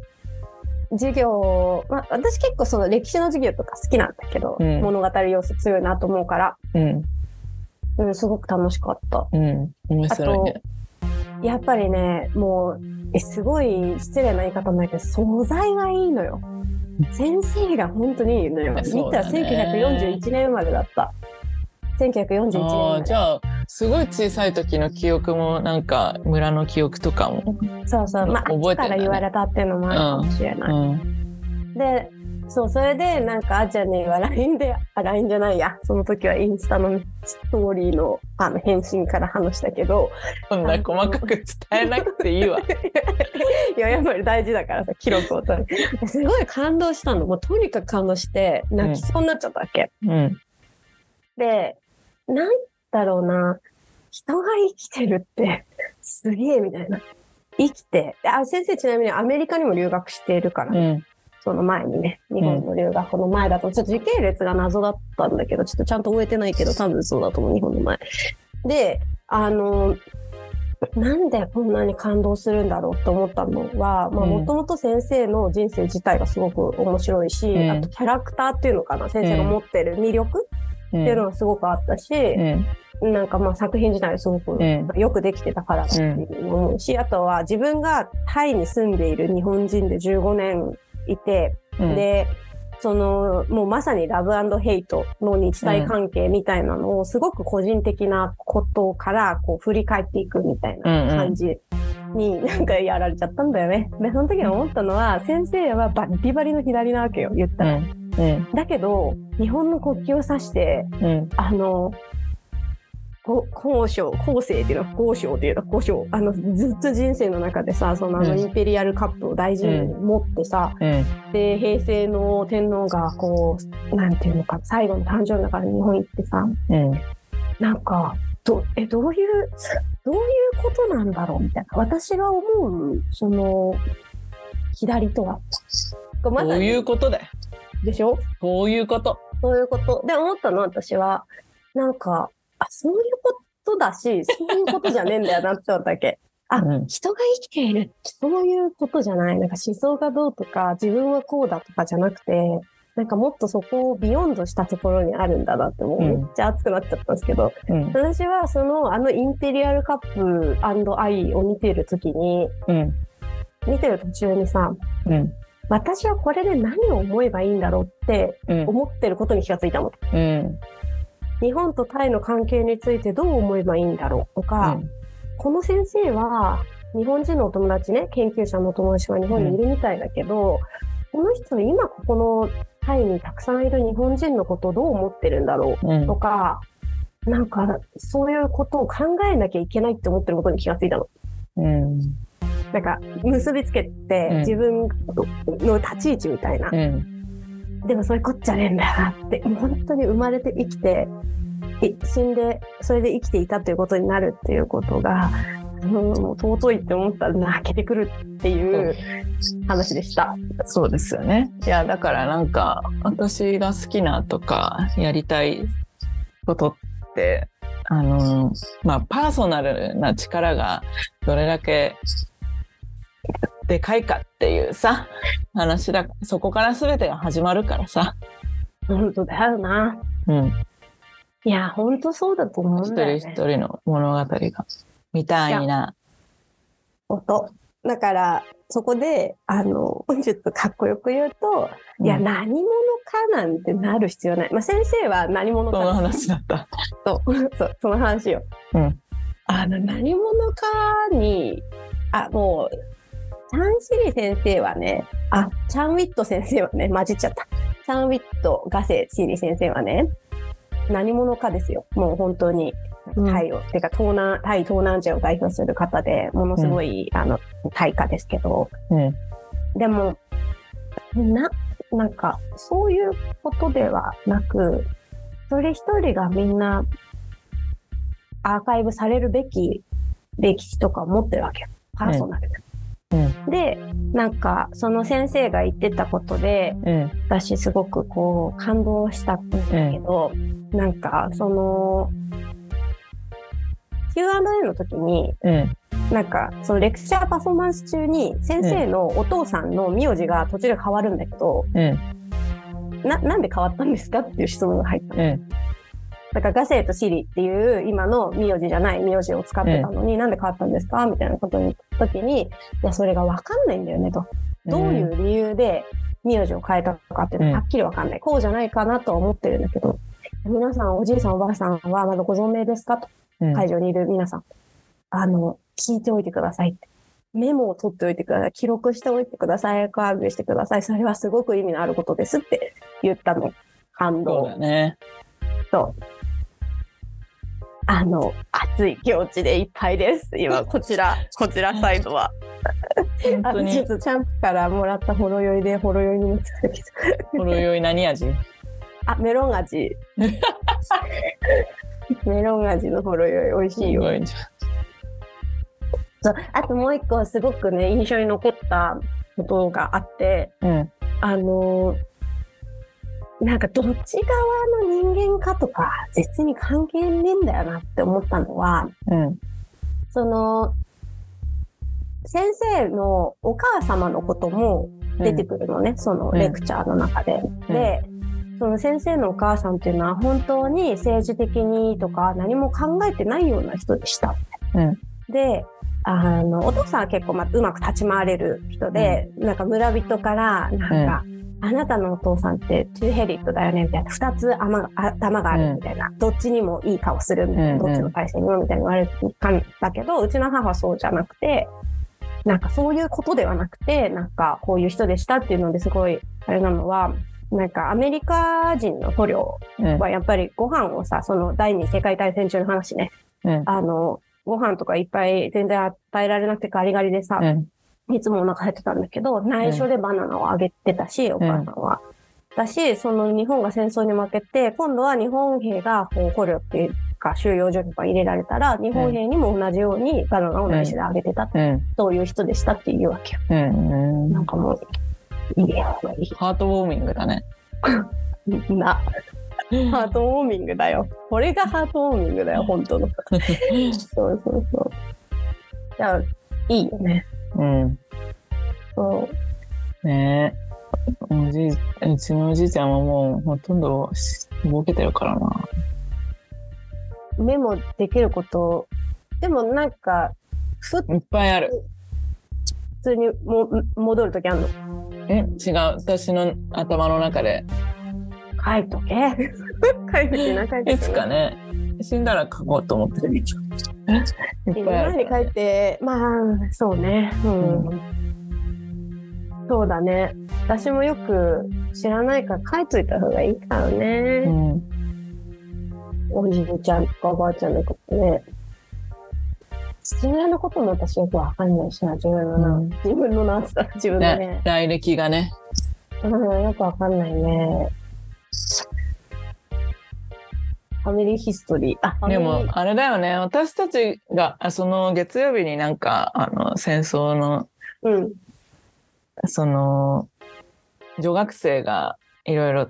授業、まあ、私結構その歴史の授業とか好きなんだけど、うん物語要素強いなと思うから、うん。うん、すごく楽しかった。うん。面白いね。やっぱりね、もう、えすごい失礼な言い方なんだけど、素材がいいのよ。先生が本当にいいのよ。見たらそうだね1941年生まれだった。1941年ああ、生まれじ。ゃあ、すごい小さい時の記憶も、なんか、村の記憶とかも。そうそう。まあ、覚えてね後から言われたっていうのもあるかもしれない。うん。で、そう、それで、なんか、あーちゃんには LINE で、あ、LINE じゃないや。その時はインスタのストーリーの、あの、返信から話したけど、そんな細かく伝えなくていいわ。*laughs* いや、やっぱり大事だからさ、記録を取る。すごい感動したの。もうとにかく感動して、泣きそうになっちゃったわけ。うん。で、なんだろうな、人が生きてるって、すげえみたいな。生きて、あ、先生ちなみにアメリカにも留学しているから、うん。その前にね、日本の留学の前だと、ちょっと時系列が謎だったんだけど、ちょっとちゃんと終えてないけど、多分そうだと思う、日本の前。で、あの、なんでこんなに感動するんだろうと思ったのは、もともと先生の人生自体がすごく面白いし、うん。あとキャラクターっていうのかな、先生が持ってる魅力うん。っていうのがすごくあったし、うん。なんかまあ作品自体すごくん。よくできてたからだっていうのも思うし、あとは自分がタイに住んでいる日本人で15年いて、うん、で、その、もうまさにラブヘイトの日体関係みたいなのを、すごく個人的なことから、こう、振り返っていくみたいな感じに、なんかやられちゃったんだよね。で、その時に思ったのは、先生はバリバリの左なわけよ、言ったら。うん。うん。だけど、日本の国旗を指して、うん。あの、こ交渉、後世っていうのは交渉っていうのは交渉。あの、ずっと人生の中でさ、そのあのうんインペリアルカップを大事に持ってさ、うんで、平成の天皇がこう、なんていうのか、最後の誕生日だから日本行ってさ、うんなんか、ど、え、どういう、*laughs* どういうことなんだろうみたいな。私が思う、その、左とは。まさにそういうことだよでしょ？そういうことそういうこと。で、思ったの、私は。なんか、あ、そういうことだし、そういうことじゃねえんだよなって思ったわけ。あ、うん。人が生きているってそういうことじゃない。なんか思想がどうとか、自分はこうだとかじゃなくて、なんかもっとそこを beyond したところにあるんだなってもう。うん。めっちゃ熱くなっちゃったんですけど、うん。私はそのあのインペリアルカップアイを見てるときに、うん。見てる途中にさ、うん。私はこれで何を思えばいいんだろうってうん。思ってることに気がついたの。うん日本とタイの関係についてどう思えばいいんだろうとか、この先生は日本人のお友達ね、研究者のお友達が日本にいるみたいだけど、この人は今ここのタイにたくさんいる日本人のことをどう思ってるんだろうんうとか、なんかそういうことを考えなきゃいけないって思ってることに気がついたの。うん。なんか結びつけてうん。自分の立ち位置みたいな。うんでもそういうこっちゃねえんだよなって、もう本当に生まれて生きて、死んで、それで生きていたということになるっていうことが、うん、もう尊いって思ったら泣けてくるっていう話でした。そうですよね。いやだからなんか私が好きなとかやりたいことってあのまあパーソナルな力がどれだけでかいかっていうさ話だそこから全てが始まるからさ、本当だよな。うん、いや、本当そうだと思う一んだよね。人一人の物語がみたいな。音。だから、そこで、あの、ちょっとかっこよく言うと、いや、うん何者かなんてなる必要ない。まあ、先生は何者かその話だった。*laughs* そう、そう、その話よ。うんあの、何者かに、あ、もう、チャンシリ先生はね、あ、チャンウィット先生はね、混じっちゃった。チャンウィットガセシリ先生はね、何者かですよ。もう本当に、タイを、てか東南、タイ東南アジアを代表する方で、ものすごい、あの、タイ家ですけど、うんでも、な、なんか、そういうことではなく、一人一人がみんな、アーカイブされるべき歴史とかを持ってるわけよ。パーソナルな。うんで、なんか、その先生が言ってたことで、うん。私すごくこう、感動したんだけど、なんか、その、Q&A の時に、うん。なんか、そのレクチャーパフォーマンス中に、先生のお父さんの名字が途中で変わるんだけど、うん。な、なんで変わったんですかっていう質問が入ったの。うんだから、ガセイとシリっていう今の名字じゃない名字を使ってたのに、なんで変わったんですか？みたいなことに時に、いや、それがわかんないんだよねと。どういう理由で名字を変えたのかっていうのははっきりわかんない。こうじゃないかなとは思ってるんだけど、皆さん、おじいさん、おばあさんはまだご存命ですか？と。うん会場にいる皆さん。あの、聞いておいてくださいって。メモを取っておいてください。記録しておいてください。アーカイブしてください。それはすごく意味のあることですって言ったの。感動そうだね。と。あの、熱い気持ちでいっぱいです。今、こちら、こちらサイドは。本当にちょっとチャンプからもらったほろ酔いでほろ酔いになってたけど。ほろ酔い何味？*laughs* あ、メロン味。*laughs* メロン味のほろ酔い、美味しいよ。そうあともう一個すごくね、印象に残ったことがあって。うんあのーなんかどっち側の人間かとか、別に関係ねえんだよなって思ったのは、うん。その、先生のお母様のことも出てくるのね、そのレクチャーの中で。で、その先生のお母さんっていうのは本当に政治的にとか何も考えてないような人でした。うん。であのお父さんは結構、まあ、うまく立ち回れる人で、なんか村人からなんか、あなたのお父さんってトゥーヘリットだよねみたいな。2つ頭が頭があるみたいな、どっちにもいい顔するみたいな、うんどっちの体制にもみたいに言われたんだけどうちの母はそうじゃなくてなんかそういうことではなくてなんかこういう人でしたっていうのですごいあれなのはなんかアメリカ人の捕虜うん。はやっぱりご飯をさその第二次世界大戦中の話ね。うん。あのご飯とかいっぱい全然与えられなくてガリガリでさ、うんいつもお腹減ってたんだけど、内緒でバナナをあげてたし、お母さんは。だし、その日本が戦争に負けて、今度は日本兵がこう捕虜っていうか収容所とか入れられたら、日本兵にも同じようにバナナを内緒であげてた、うんそういう人でしたっていうわけよ。うんうんなんかもう、いいハートウォーミングだね。い。*laughs* な。ハートウォーミングだよ。これがハートウォーミングだよ、本当の。*laughs* そうそうそう。じゃあ、いいよね。うん。そう。ねえ。おじいうちのおじいちゃんはもうほとんどしボケてるからな。メモできること、でもなんか、いっぱいある。普通にも戻るときあるの？え違う。私の頭の中で。書いとけ。書いとけな、書いつかね、死んだら書こうと思ってる。今ぱいある前に書いて、まあ、そうね。うん。そうだね。私もよく知らないから書いといた方がいいからうね。ん。おじいちゃんとかおばあちゃんのことね。父親のことも私よくわかんないしな、自分のな。うん自分のなってたら自分のねね。来歴がね。うん、よくわかんないね。ファミリーヒストリー。あ、でーもあれだよね私たちがあその月曜日になんかあの戦争のうん。その女学生がいろいろ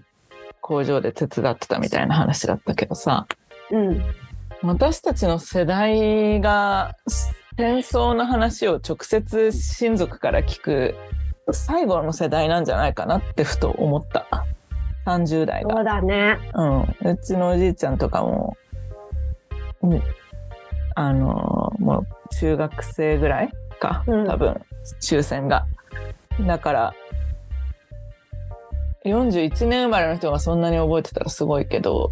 工場で手伝ってたみたいな話だったけどさうん。私たちの世代が戦争の話を直接親族から聞く最後の世代なんじゃないかなってふと思った30代がそうだね。うん、うちのおじいちゃんとかも、うん、あのーもう中学生ぐらいか、うん多分終戦が。だから41年生まれの人がそんなに覚えてたらすごいけど、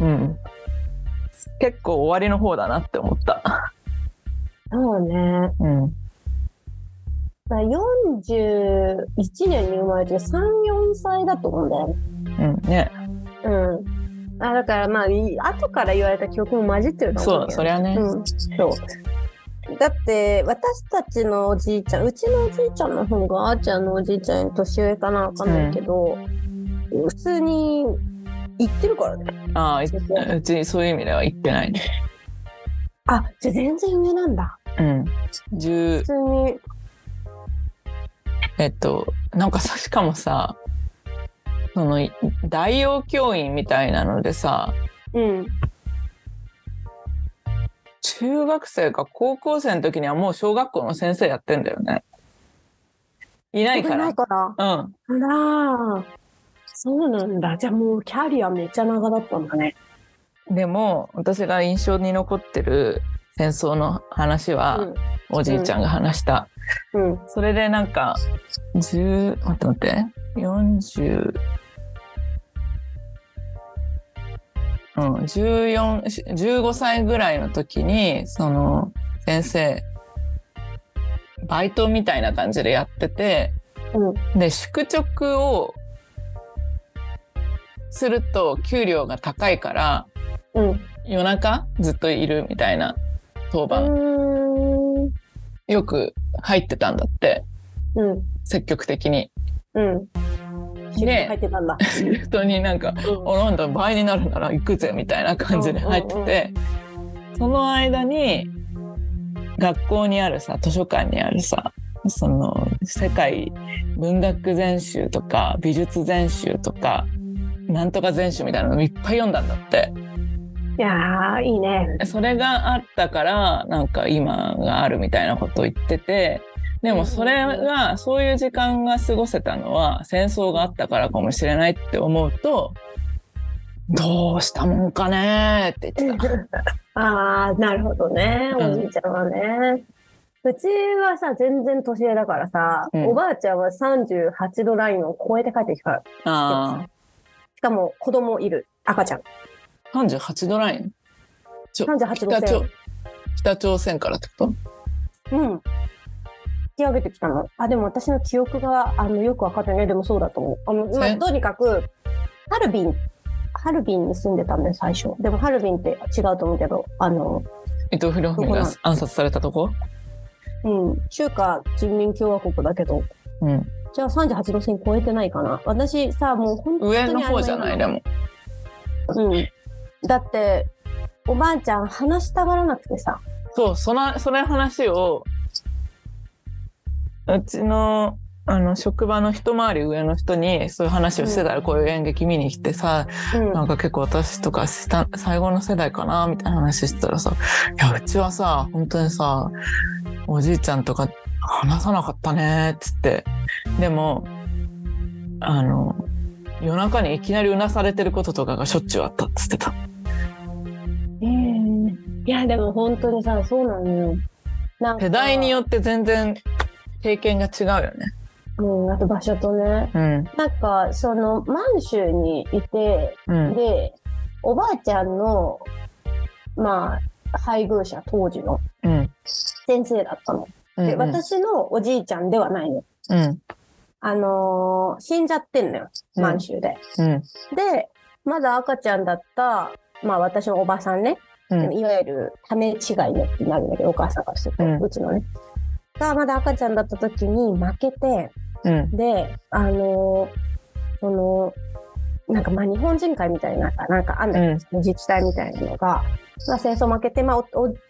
うん、結構終わりの方だなって思った。そうね。うん、だから41年に生まれて3、4歳だと思うんだよね。うん、ねうん。あだからまあ、い後から言われた記憶も混じってるとそうう思けどそりゃね、うん、そう。だって、私たちのおじいちゃん、うちのおじいちゃんの方が、あーちゃんのおじいちゃん年上かなわかんないけど、普通に言ってるからね。ああいうちそういう意味では言ってないね。あ、じゃあ全然上なんだ。うん、10普通に。えっと、なんかさ、しかもさ、その、大王教員みたいなのでさ、うん。中学生か高校生の時にはもう小学校の先生やってんだよね。いないから。ないから。うん。あらーそうなんだ。じゃあもうキャリアめっちゃ長だったんだね。でも、私が印象に残ってる戦争の話は、おじいちゃんが話した。うん。うん。それでなんか、10、待って待って、40、うん、14、15歳ぐらいの時に、その、先生、バイトみたいな感じでやってて、うん。で、宿直をすると給料が高いから、うん。夜中ずっといるみたいな当番、うん。よく入ってたんだって、うん。積極的に。うん。で入ってたんだ。シフトになんか、うんおなんだ倍になるなら行くぜみたいな感じで入ってて、その間に学校にあるさ図書館にあるさその世界文学全集とか美術全集とかなんとか全集みたいなのいっぱい読んだんだっていやー、いいね。それがあったからなんか今があるみたいなことを言っててでもそれがそういう時間が過ごせたのは戦争があったからかもしれないって思うとどうしたもんかねって言ってた。*laughs* ああ、なるほどね。うんおじいちゃんはね。うちはさ、全然年上だからさ、うんおばあちゃんは38度ラインを超えて帰ってきたから。あしかも子供いる。赤ちゃん。あ38度ラインちょ38度北朝線。北朝鮮からってこと？うん。引き上げてきたの。あ、でも私の記憶があのよくわかってない。でもそうだと思う。あのまあ、とにかく、ハルビン、ハルビンに住んでたんだよ、最初。でもハルビンって違うと思うけど、あの、伊藤博文が暗殺されたとこ？うん、中華人民共和国だけど、うん。じゃあ38度線超えてないかな。私さ、もう本当に上の方じゃない？でも。うん。だって、おばあちゃん話したがらなくてさ。そう、その、その話を、うちの、あの、職場の一回り上の人にそういう話をしてたら、うんこういう演劇見に来てさ、うん。なんか結構私とか下最後の世代かなみたいな話してたらさ、いや、うちはさ、本当にさ、おじいちゃんとか話さなかったね、っつって。でも、あの、夜中にいきなりうなされてることとかがしょっちゅうあったっつってた。えーいや、でも本当にさ、そうなのよ。なんか世代によって全然経験が違うよね。うん、あと場所とね。うん。なんか、その、満州にいて、うん。で、おばあちゃんの、まあ、配偶者、当時のうん。先生だったの。で、うん。私のおじいちゃんではないの。うん。あのー死んじゃってんのよ、うん満州で。うん。で、まだ赤ちゃんだった、まあ私のおばさんね、うん。いわゆる種違いのってなるんだけど、お母さんからすると、ううんちのね。が、まだ赤ちゃんだった時に負けて、うん。で、あのーその、なんかまあ日本人会みたいな、なんかあん。だけど、自治体みたいなのが、まあ戦争負けて、まあお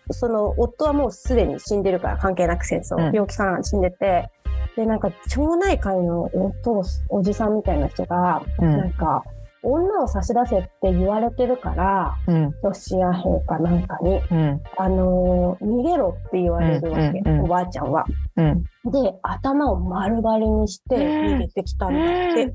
おその夫はもうすでに死んでるから関係なく戦争、うん。病気かなんか死んでて、で、なんか町内会のお父おじさんみたいな人が、うん。なんか、女を差し出せって言われてるから、うん。ロシア兵かなんかに、うん。あのー逃げろって言われるわけ、うんうんうんおばあちゃんは。うん。で、頭を丸刈りにして逃げてきたんだって。うん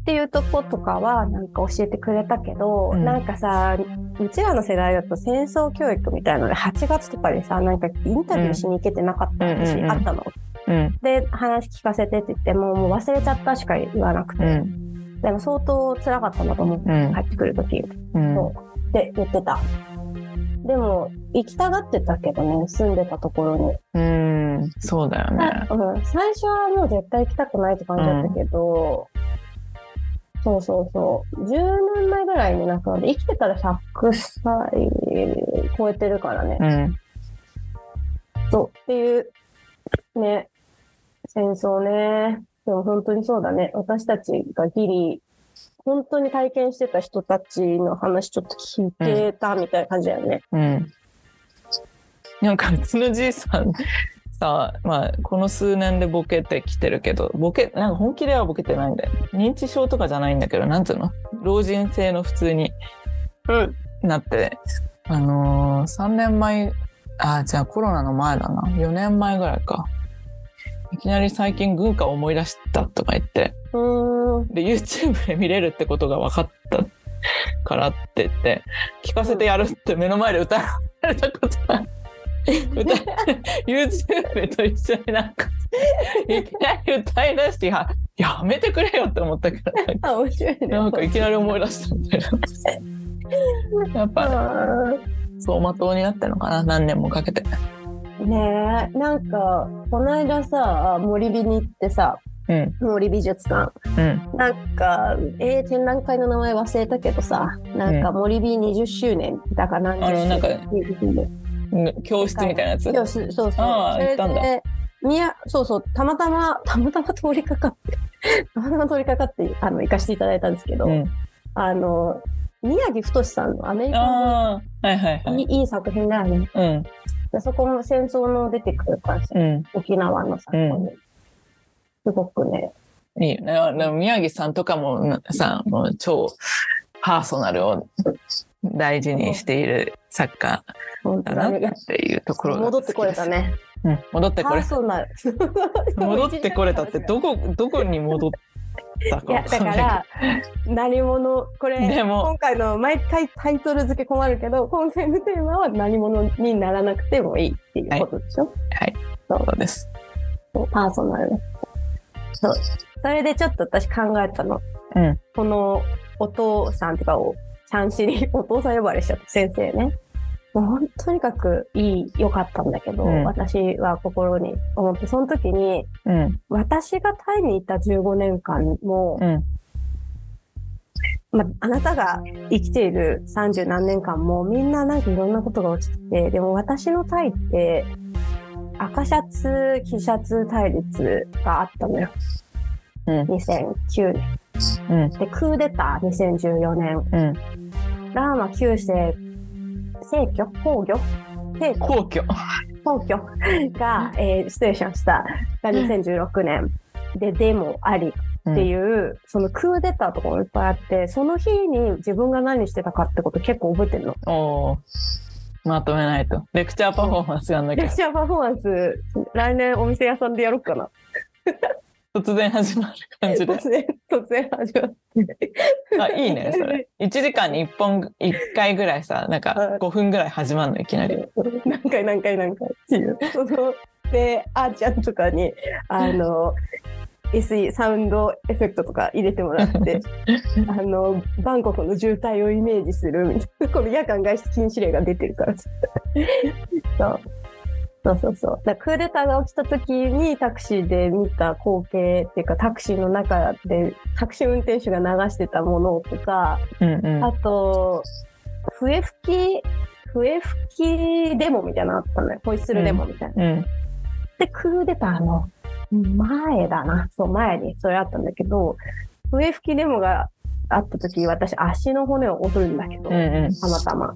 っていうとことかはなんか教えてくれたけど、うんなんかさうちらの世代だと戦争教育みたいなので8月とかでさなんかインタビューしに行けてなかったうん私うんうんあったの。うん。で話聞かせてって言ってももう忘れちゃったしか言わなくて、うん。でも相当辛かったんだと思う、うん帰ってくる時うん。そうって言ってた。でも行きたがってたけどね住んでたところに。うん。そうだよね。うん、最初はもう絶対行きたくないって感じだったけど、そうそうそう。10年前ぐらいに亡くなって、生きてたら100歳超えてるからね。うん。そう。っていう、ね、戦争ね。でも本当にそうだね。私たちがギリ、本当に体験してた人たちの話ちょっと聞いてたみたいな感じだよね。うん。なんかうちのじいさんさあまあこの数年でボケてきてるけどボケなんか本気ではボケてないんだよ認知症とかじゃないんだけどなんつうの？老人性の普通にうん。なってあのー、3年前あじゃあコロナの前だな4年前ぐらいかいきなり最近軍歌を思い出したとか言って。で YouTube で見れるってことが分かったからって言って聞かせてやるって目の前で歌われたことが。歌 YouTube と一緒になんかいきなり歌い出してややめてくれよって思ったけどなんかあ、面白いね。なんかいきなり思い出したみたいなやっぱあ走馬灯になってるのかな何年もかけて。ーねえ、なんか、この間さ、森美に行ってさ、うん。森美術館。うん。なんか、えー、展覧会の名前忘れたけどさ、なんか森美20周年だから何十周年。あのなんかうん。教室みたいなやつ？教室そうそう。あーそれ行ったんだ。で、宮、そうそう、たまたま、たまたま通りかかって、*laughs* たまたま通りかかって、あの、行かせていただいたんですけど、うん。あの、宮城太さんのアメリカのああはいはいはいいい作品だよね。うんでそこも戦争の出てくるからさ、うん。沖縄のさ、うん。すごくね、いいよね。宮城さんとかもなさ、もう超パーソナルを大事にしている作家だなっていうところが戻ってこれたね。うん、戻ってこれパーソナル。戻ってこれたってどこどこに戻っい。やだから何者これ今回の毎回タイトル付け困るけど今回のテーマは何者にならなくてもいいっていうことでしょ、はい。そう。そうです。そうパーソナル。ねそう。それでちょっと私考えたの。うん。このお父さんっていうかおちゃんしりお父さん呼ばれしちゃった先生ねもうとにかくいい良かったんだけど、うん。私は心に思ってその時にうん。私がタイにいた15年間も、うん。まあ、あなたが生きている30何年間もみんななんかいろんなことが起きててでも私のタイって赤シャツ黄シャツ対立があったのよ。うん。2009年。うん。でクーデター2014年。うん。ラーマ9世聖居崩御聖居皇居皇居が、えー失礼しました。が2016年でデモありっていう、そのクーデターとかもいっぱいあってその日に自分が何してたかってこと結構覚えてるの。おー。まとめないと。レクチャーパフォーマンスやんなきゃ。レクチャーパフォーマンス来年お店屋さんでやろうかな。突然始まる感じで。突然突然始まって。あいいねそれ。1時間に1本1回ぐらいさなんかはい。5分ぐらい始まるのいきなり。何回何回何回っていう。そのであーちゃんとかにあの SE サウンドエフェクトとか入れてもらって *laughs* あのバンコクの渋滞をイメージするみたいなこの夜間外出禁止令が出てるからそうそうそうそうだクーデターが起きた時にタクシーで見た光景っていうかタクシーの中でタクシー運転手が流してたものとかうんうんあと、笛吹き、笛吹きデモみたいなのあったのよ。ホイッスルデモみたいな。うんで、クーデターの前だな。そう、前にそれあったんだけど、笛吹きデモがあった時、私足の骨を折るんだけど、うんうんたまたま。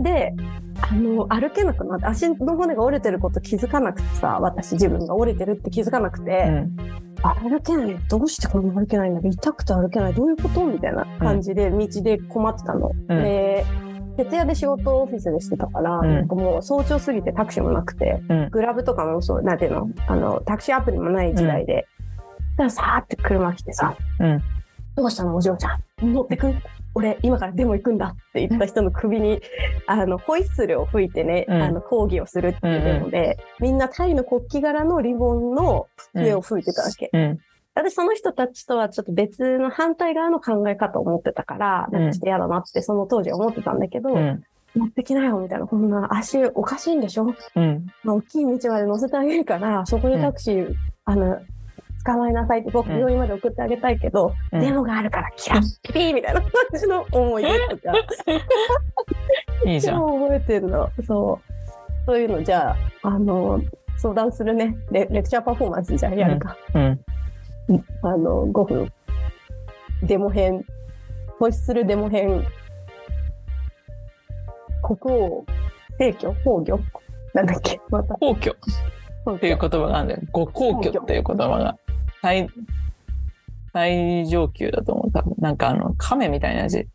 で、あの、歩けなくなって、足の骨が折れてること気づかなくてさ、私自分が折れてるって気づかなくて、うん。歩けないどうしてこんな歩けないんだろう痛くて歩けないどういうことみたいな感じで道で困ってたの。うん。で徹夜で仕事をオフィスでしてたから、うん。なんかもう早朝過ぎてタクシーもなくてうん。グラブとかもそうなんていうの？あのタクシーアプリもない時代で、だからさーって車来てさうん「どうしたの？お嬢ちゃん。乗ってく？俺今からデモ行くんだ」って言った人の首にあのホイッスルを吹いてね、うん。あの抗議をするっていうデモで、みんなタイの国旗柄のリボンの笛を吹いてたわけ。うん。私その人たちとはちょっと別の反対側の考え方を持ってたから、なんかちょっと嫌だなってその当時は思ってたんだけど、うん。持ってきなよみたいな、こんな足おかしいんでしょ、うん。まあ、大きい道まで乗せてあげるから、そこでタクシー、あの、捕まえなさいって僕うん病院まで送ってあげたいけど、うんデモがあるからキラッピーみたいな感じの思い出とか、*laughs* いいじゃん超覚えてるの。そう。そういうのじゃあ、あの、相談するね。レレクチャーパフォーマンスじゃあやるか。うんあの、5分。デモ編。ホイッスルデモ編。国王、聖居、崩御。なんだっけ？また。皇居っていう言葉があるんだよ。ご皇居っていう言葉が最最上級だと思う。多分なんかあの亀みたいな字。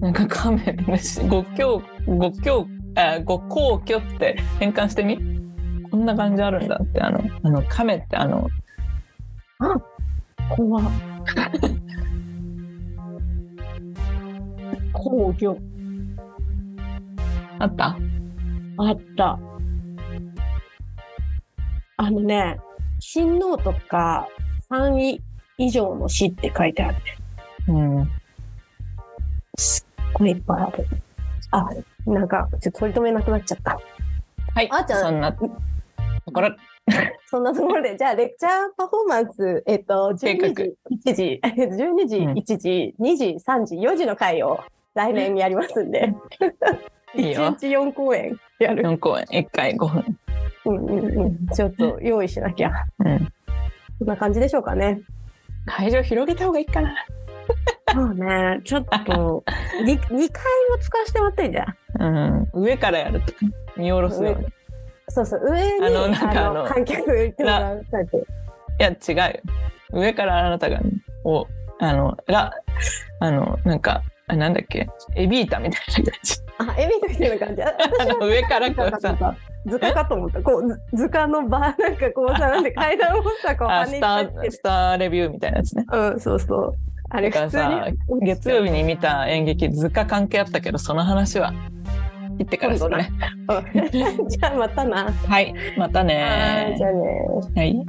なんか亀ご教ご教あご皇居って変換してみ？こんな感じあるんだってあのあの亀ってあの怖っ *laughs* 皇居。あった？あった。あのね、親王とか3位以上の死って書いてある。うん。すっごいいっぱいある。あ、なんか、ちょっと取り留めなくなっちゃった。はい。あーちゃんそんなところ。そんなところで、じゃあ、レクチャーパフォーマンス、えっと、計画12時、1時、12時、うん1時、2時、3時、4時の回を来年やりますんで、いいよ1日4公演やる。4公演1回5分。うんうんうん。ちょっと用意しなきゃ。うん。こんな感じでしょうかね。会場広げた方がいいかな。そうね、ちょっと、2, 2回も使わせてもらってんじゃん。うん。上からやるとか見下ろすように。そうそう、上に、あのなんかあの観客。いや違うよ上からあなたがをあのらあのなんかあなんだっけ？エビータみたいな感じあ、エビみたいな感じ。ああの上からこうさ、さ、図鑑かと思った。こう、図図鑑の場、なんかこうさ、なんで階段をさ、こう、跳ねてー、スターレビューみたいなやつね。うん、そうそう。あれだから普通さに。月曜日に見た演劇、図鑑関係あったけど、その話は、行ってからするね。うん *laughs* *laughs* じゃあまたな。はい、またはねい、じゃあね。はい。